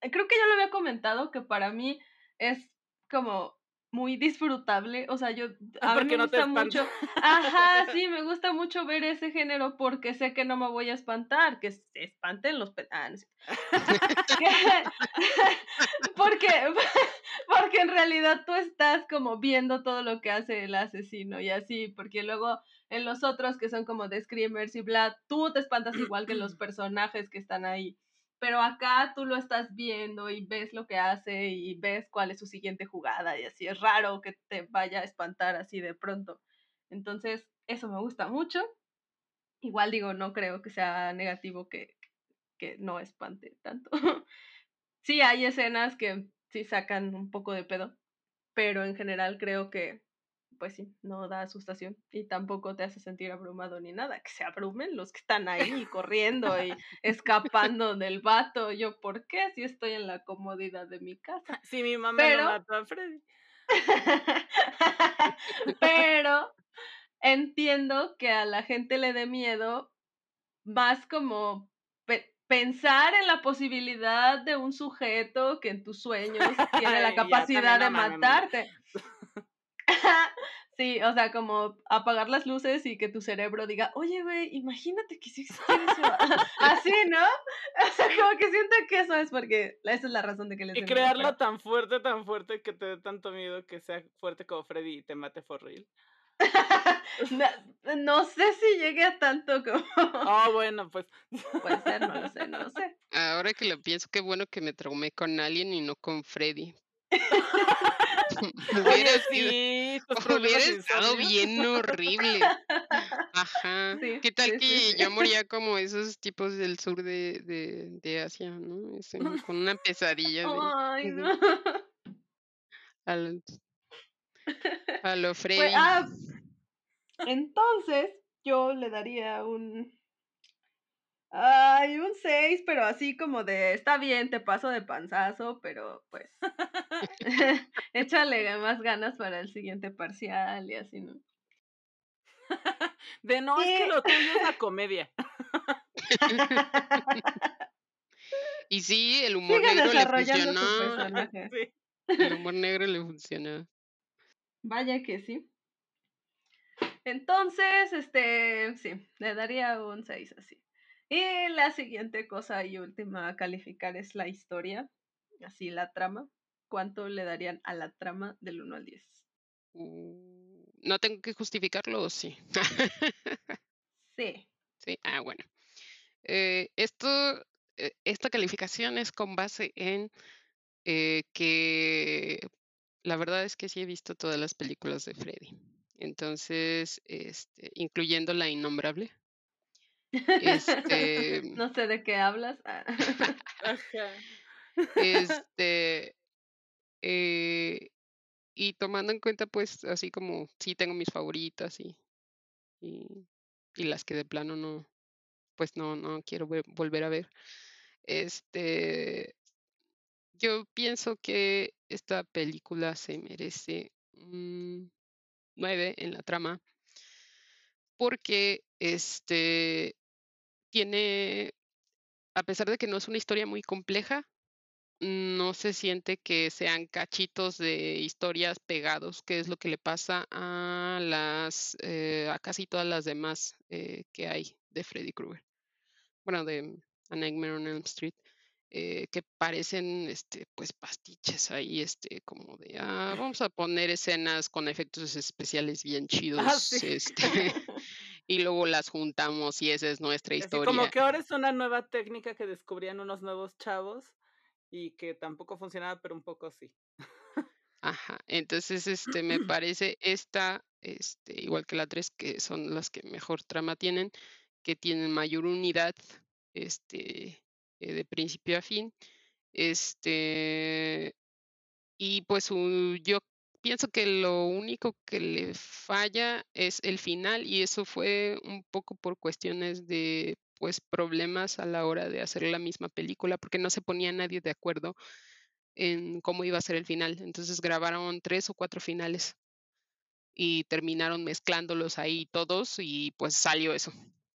creo que ya lo había comentado, que para mí es como muy disfrutable. O sea, yo, a mí me no gusta mucho, ajá, sí, me gusta mucho ver ese género porque sé que no me voy a espantar, que se espanten los... Ah, no. Que- porque, porque en realidad tú estás como viendo todo lo que hace el asesino y así, porque luego en los otros que son como de Screamers y Vlad, tú te espantas igual que los personajes que están ahí. Pero acá tú lo estás viendo y ves lo que hace y ves cuál es su siguiente jugada y así es raro que te vaya a espantar así de pronto. Entonces, eso me gusta mucho. Igual digo, no creo que sea negativo que, que no espante tanto. sí, hay escenas que sí sacan un poco de pedo, pero en general creo que, pues sí, no da asustación y tampoco te hace sentir abrumado ni nada. Que se abrumen los que están ahí corriendo y escapando del vato. Yo, ¿por qué? Si estoy en la comodidad de mi casa. Sí, mi mamá Pero- mató a Freddy. Pero entiendo que a la gente le dé miedo más como pe- pensar en la posibilidad de un sujeto que en tus sueños tiene la capacidad de matarte. Sí, o sea, como apagar las luces y que tu cerebro diga, oye, güey, imagínate que sí existe eso. Así, ¿no? O sea, como que siento que eso es porque esa es la razón de que les Y pero- tan fuerte, tan fuerte que te dé tanto miedo que sea fuerte como Freddy y te mate for real. no, no sé si llegue a tanto como... Oh, bueno, pues. Puede ser, no lo sé, no lo sé. Ahora que lo pienso, qué bueno que me traumé con Alien y no con Freddy. Hubiera sido, sí, hubiera estado bien horrible. Ajá. Sí, ¿Qué tal sí, que yo moría como esos tipos del sur de, de, de Asia, ¿no? Ese, con una pesadilla de, Ay, no. a, lo, a lo Pues, Freddy. ah, entonces yo le daría un. Ay, un 6, pero así como de. Está bien, te paso de panzazo, pero pues. échale más ganas para el siguiente parcial y así, ¿no? De no, es que lo tuyo es la comedia. Y sí, el humor Sigue negro le funcionó. Sí. El humor negro le funcionó. Vaya que sí. Entonces, este, sí, le daría un 6 así. Y la siguiente cosa y última a calificar es la historia, así la trama. ¿Cuánto le darían a la trama del 1 al 10? Uh, ¿No tengo que justificarlo o sí? Sí. Sí, ah, bueno. Eh, esto, eh, esta calificación es con base en eh, que la verdad es que sí he visto todas las películas de Freddy. Entonces, este, incluyendo La Innombrable. Este, no sé de qué hablas. Este, eh, y tomando en cuenta, pues, así como sí tengo mis favoritas y, y, y las que de plano no, pues no, no quiero ve- volver a ver. Este, yo pienso que esta película se merece un 9 en la trama porque este tiene, a pesar de que no es una historia muy compleja, no se siente que sean cachitos de historias pegados, que es lo que le pasa a las, eh, a casi todas las demás eh, que hay de Freddy Krueger. Bueno, de A Nightmare on Elm Street, eh, que parecen, este, pues pastiches ahí, este, como de, ah, vamos a poner escenas con efectos especiales bien chidos, Ah, sí. este, y luego las juntamos y esa es nuestra Así historia. como que ahora es una nueva técnica que descubrían unos nuevos chavos y que tampoco funcionaba, pero un poco sí. Ajá, entonces este me parece esta, este, igual que la 3, que son las que mejor trama tienen, que tienen mayor unidad, este, eh, de principio a fin. Este, y pues yo pienso que lo único que le falla es el final y eso fue un poco por cuestiones de pues problemas a la hora de hacer la misma película porque no se ponía nadie de acuerdo en cómo iba a ser el final. Entonces grabaron tres o cuatro finales y terminaron mezclándolos ahí todos y pues salió eso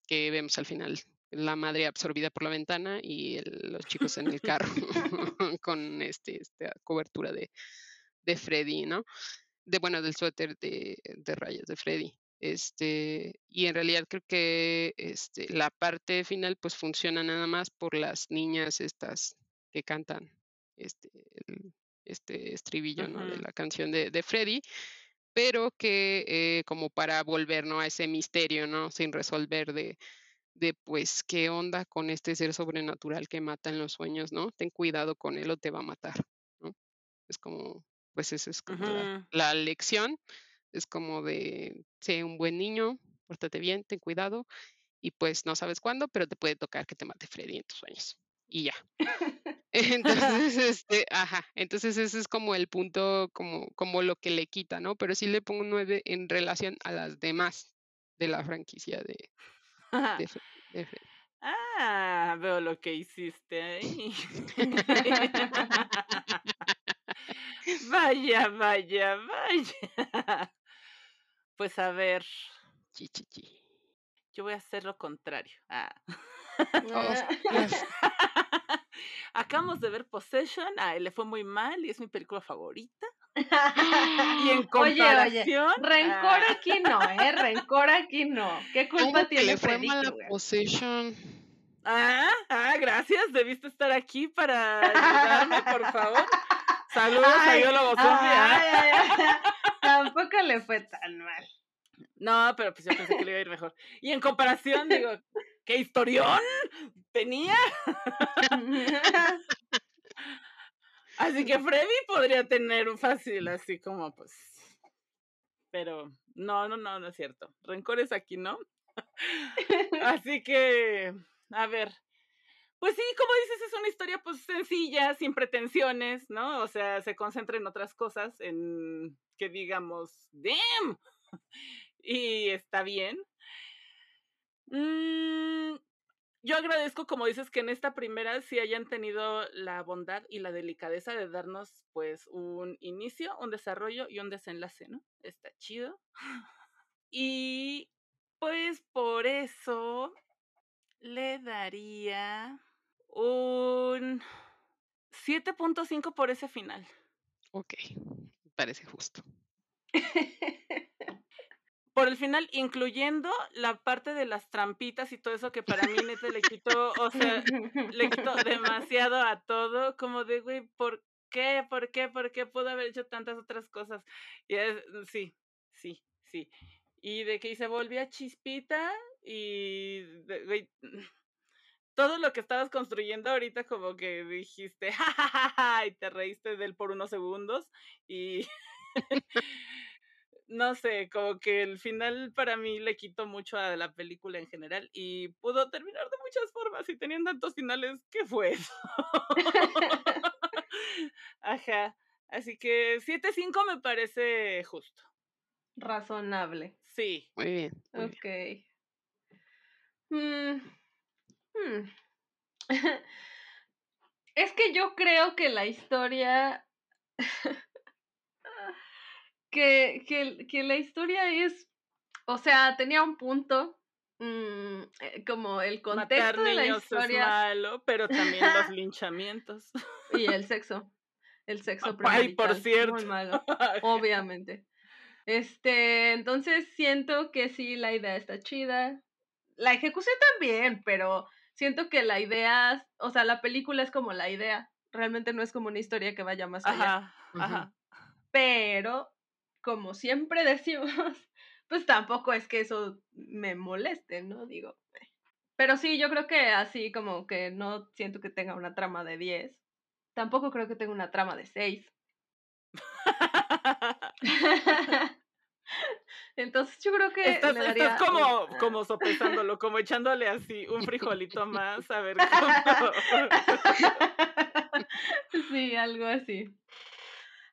que vemos al final. La madre absorbida por la ventana y los chicos en el carro con este, esta cobertura de, de Freddy, ¿no? De bueno, del suéter de, de rayas de Freddy. Este, y en realidad creo que este, la parte final pues funciona nada más por las niñas estas que cantan este, este estribillo ¿no? de la canción de, de Freddy, pero que eh, como para volver ¿no? a ese misterio, ¿no? Sin resolver de, de pues qué onda con este ser sobrenatural que mata en los sueños, ¿no? Ten cuidado con él o te va a matar, ¿no? Es como, pues esa es como la, la lección es como de, sé un buen niño, pórtate bien, ten cuidado y pues no sabes cuándo, pero te puede tocar que te mate Freddy en tus sueños. Y ya. Entonces, este, ajá, entonces ese es como el punto, como, como lo que le quita, ¿no? Pero sí le pongo un 9 en relación a las demás de la franquicia de, de, de Freddy. Ah, veo lo que hiciste ahí. vaya, vaya, vaya. Pues a ver. Chi, chi, chi. Yo voy a hacer lo contrario. Ah. Oh, yes. Acabamos de ver Possession. A él le fue muy mal y es mi película favorita. Y en Oye, oye, comparación. rencor ah, aquí no, ¿eh? Rencor aquí no. ¿Qué ¿Cómo culpa que tiene le fue Freddy mal a? Possession? ah, ah, gracias. Debiste estar aquí para ayudarme, por favor. Saludos a Ay, Biólogo ay, ay, ay. Tampoco le fue tan mal. No, pero pues yo pensé que le iba a ir mejor. Y en comparación, digo, ¿qué historión tenía? Así que Freddy podría tener un fácil, así como pues. Pero no, no, no, no es cierto. Rencores aquí, ¿no? Así que, a ver. Pues sí, como dices, es una historia pues sencilla, sin pretensiones, ¿no? O sea, se concentra en otras cosas, en que digamos, damn. Y está bien. Mm, yo agradezco, como dices, que en esta primera sí hayan tenido la bondad y la delicadeza de darnos pues un inicio, un desarrollo y un desenlace, ¿no? Está chido. Y pues por eso le daría un 7.5 por ese final. Ok, parece justo. Por el final, incluyendo la parte de las trampitas y todo eso que para mí neta le quitó, o sea, le quitó demasiado a todo, como de, güey, ¿por qué? ¿Por qué? ¿Por qué pudo haber hecho tantas otras cosas? Y es, sí, sí, sí. Y de que se volvía chispita y, güey, todo lo que estabas construyendo ahorita como que dijiste, ja, ja, ja, ja, y te reíste de él por unos segundos y... no sé, como que el final para mí le quitó mucho a la película en general y pudo terminar de muchas formas y tenían tantos finales, ¿qué fue eso? Ajá, así que 7-5 me parece justo. Razonable. Sí. Muy bien. muy bien. Ok. Mm, hmm. Es que yo creo que la historia. que, que, que la historia es. O sea, tenía un punto. mm, eh, como el Matar contexto de la niños es historia malo, pero también los linchamientos. y el sexo. El sexo Ay, por cierto. Muy malo. Obviamente. Este, entonces siento que sí, la idea está chida. La ejecución también, pero siento que la idea, o sea, la película es como la idea. Realmente no es como una historia que vaya más allá. Ajá, ajá. Pero, como siempre decimos, pues tampoco es que eso me moleste, ¿no? Digo. eh. Pero sí, yo creo que así como que no siento que tenga una trama de 10. Tampoco creo que tenga una trama de 6. Entonces yo creo que Estás, le estás daría como, como sopesándolo, como echándole así un frijolito más, a ver cómo. sí, algo así.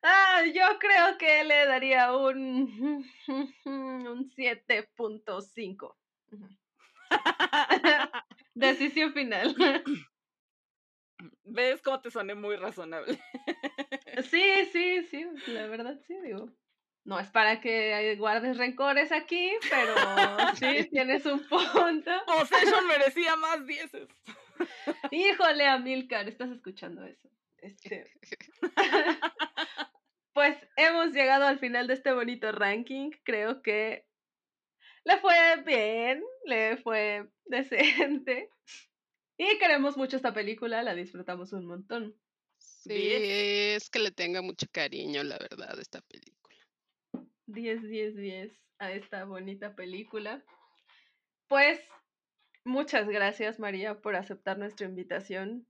Ah, yo creo que le daría un, un 7.5. Decisión final. ¿Ves cómo te soné muy razonable? Sí, sí, sí, la verdad sí, digo. No es para que guardes rencores aquí, pero sí, tienes un punto. Possession merecía más dieces. Híjole, Amilcar, estás escuchando eso. Este... pues hemos llegado al final de este bonito ranking. Creo que le fue bien, le fue decente. Y queremos mucho esta película, la disfrutamos un montón. Sí, es que le tenga mucho cariño, la verdad, esta película. 10, 10, 10 a esta bonita película. Pues muchas gracias, María, por aceptar nuestra invitación.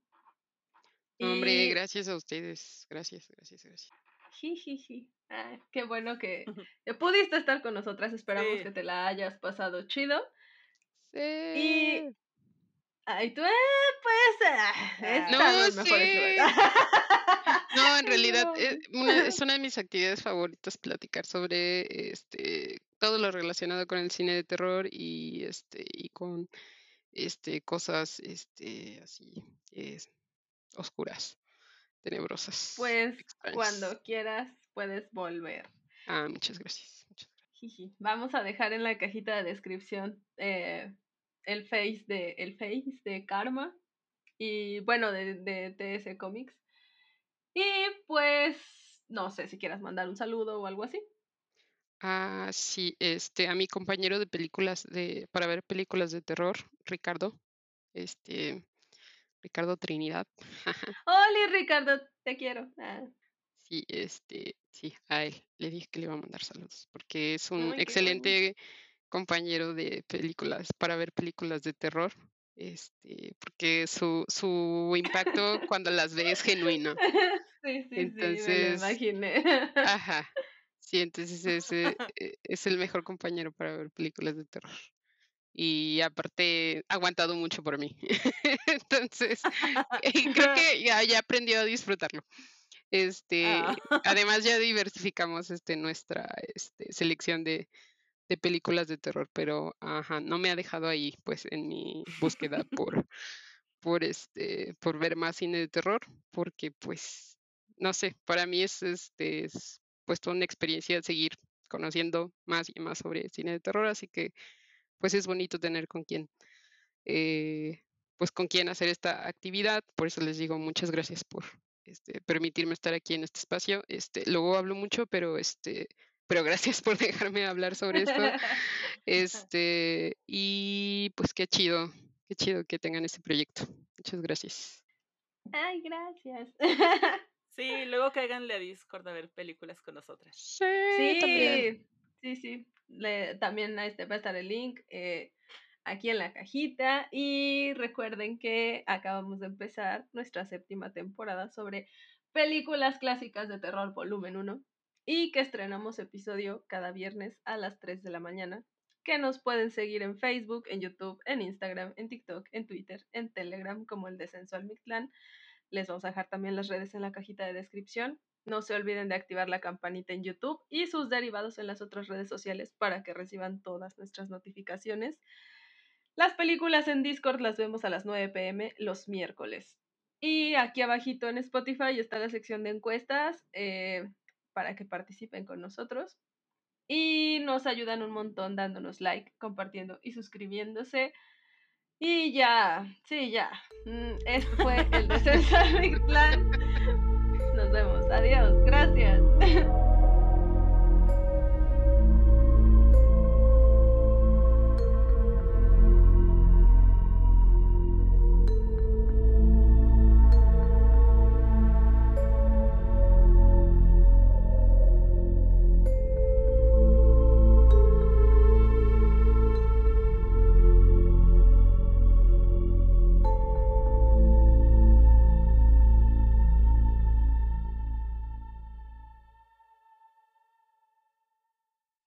Hombre, gracias a ustedes. Gracias, gracias, gracias. Jijiji. Ah, qué bueno que, pudiste estar con nosotras. Esperamos que te la hayas pasado chido. Sí. Y. Ay, tú, eh, pues. Ah, no, sí. no, en realidad es una, es una de mis actividades favoritas platicar sobre este todo lo relacionado con el cine de terror y este y con este cosas este así es, oscuras tenebrosas. Pues cuando quieras puedes volver. Ah, muchas gracias. Vamos a dejar en la cajita de descripción eh, el face de el face de Karma y bueno de, de TS Comics. Y pues no sé si quieras mandar un saludo o algo así. Ah, sí, este, a mi compañero de películas de, para ver películas de terror, Ricardo, este, Ricardo Trinidad. Hola Ricardo, te quiero. Ah. Sí, este, sí, a él le dije que le iba a mandar saludos, porque es un excelente compañero de películas, para ver películas de terror, este, porque su, su impacto cuando las ve es genuino. Sí, sí, entonces, sí, me imaginé. Ajá, sí, entonces ese eh, es el mejor compañero para ver películas de terror y aparte ha aguantado mucho por mí. Entonces, creo que ya, ya aprendió a disfrutarlo. Este, ah. además ya diversificamos este nuestra este, selección de, de, películas de terror, pero ajá, no me ha dejado ahí pues en mi búsqueda por por este por ver más cine de terror, porque pues no sé, para mí es este es pues toda una experiencia seguir conociendo más y más sobre cine de terror, así que pues es bonito tener con quién, eh, pues con quién hacer esta actividad. Por eso les digo muchas gracias por este, permitirme estar aquí en este espacio. Este, luego hablo mucho, pero este, pero gracias por dejarme hablar sobre esto. Este, y pues qué chido, qué chido que tengan este proyecto. Muchas gracias. Ay, gracias. Sí, luego cáiganle a Discord a ver películas con nosotras. Sí, sí, sí, sí también este, va a estar el link eh, aquí en la cajita. Y recuerden que acabamos de empezar nuestra séptima temporada sobre películas clásicas de terror volumen 1 y que estrenamos episodio cada viernes a las 3 de la mañana. Que nos pueden seguir en Facebook, en YouTube, en Instagram, en TikTok, en Twitter, en Telegram como el Descenso al Mictlán. Les vamos a dejar también las redes en la cajita de descripción. No se olviden de activar la campanita en YouTube y sus derivados en las otras redes sociales para que reciban todas nuestras notificaciones. Las películas en Discord las vemos a las 9 pm los miércoles. Y aquí abajito en Spotify está la sección de encuestas eh, para que participen con nosotros. Y nos ayudan un montón dándonos like, compartiendo y suscribiéndose. Y ya, sí, ya. Mm, este fue el descenso de Plan. Nos vemos. Adiós. Gracias.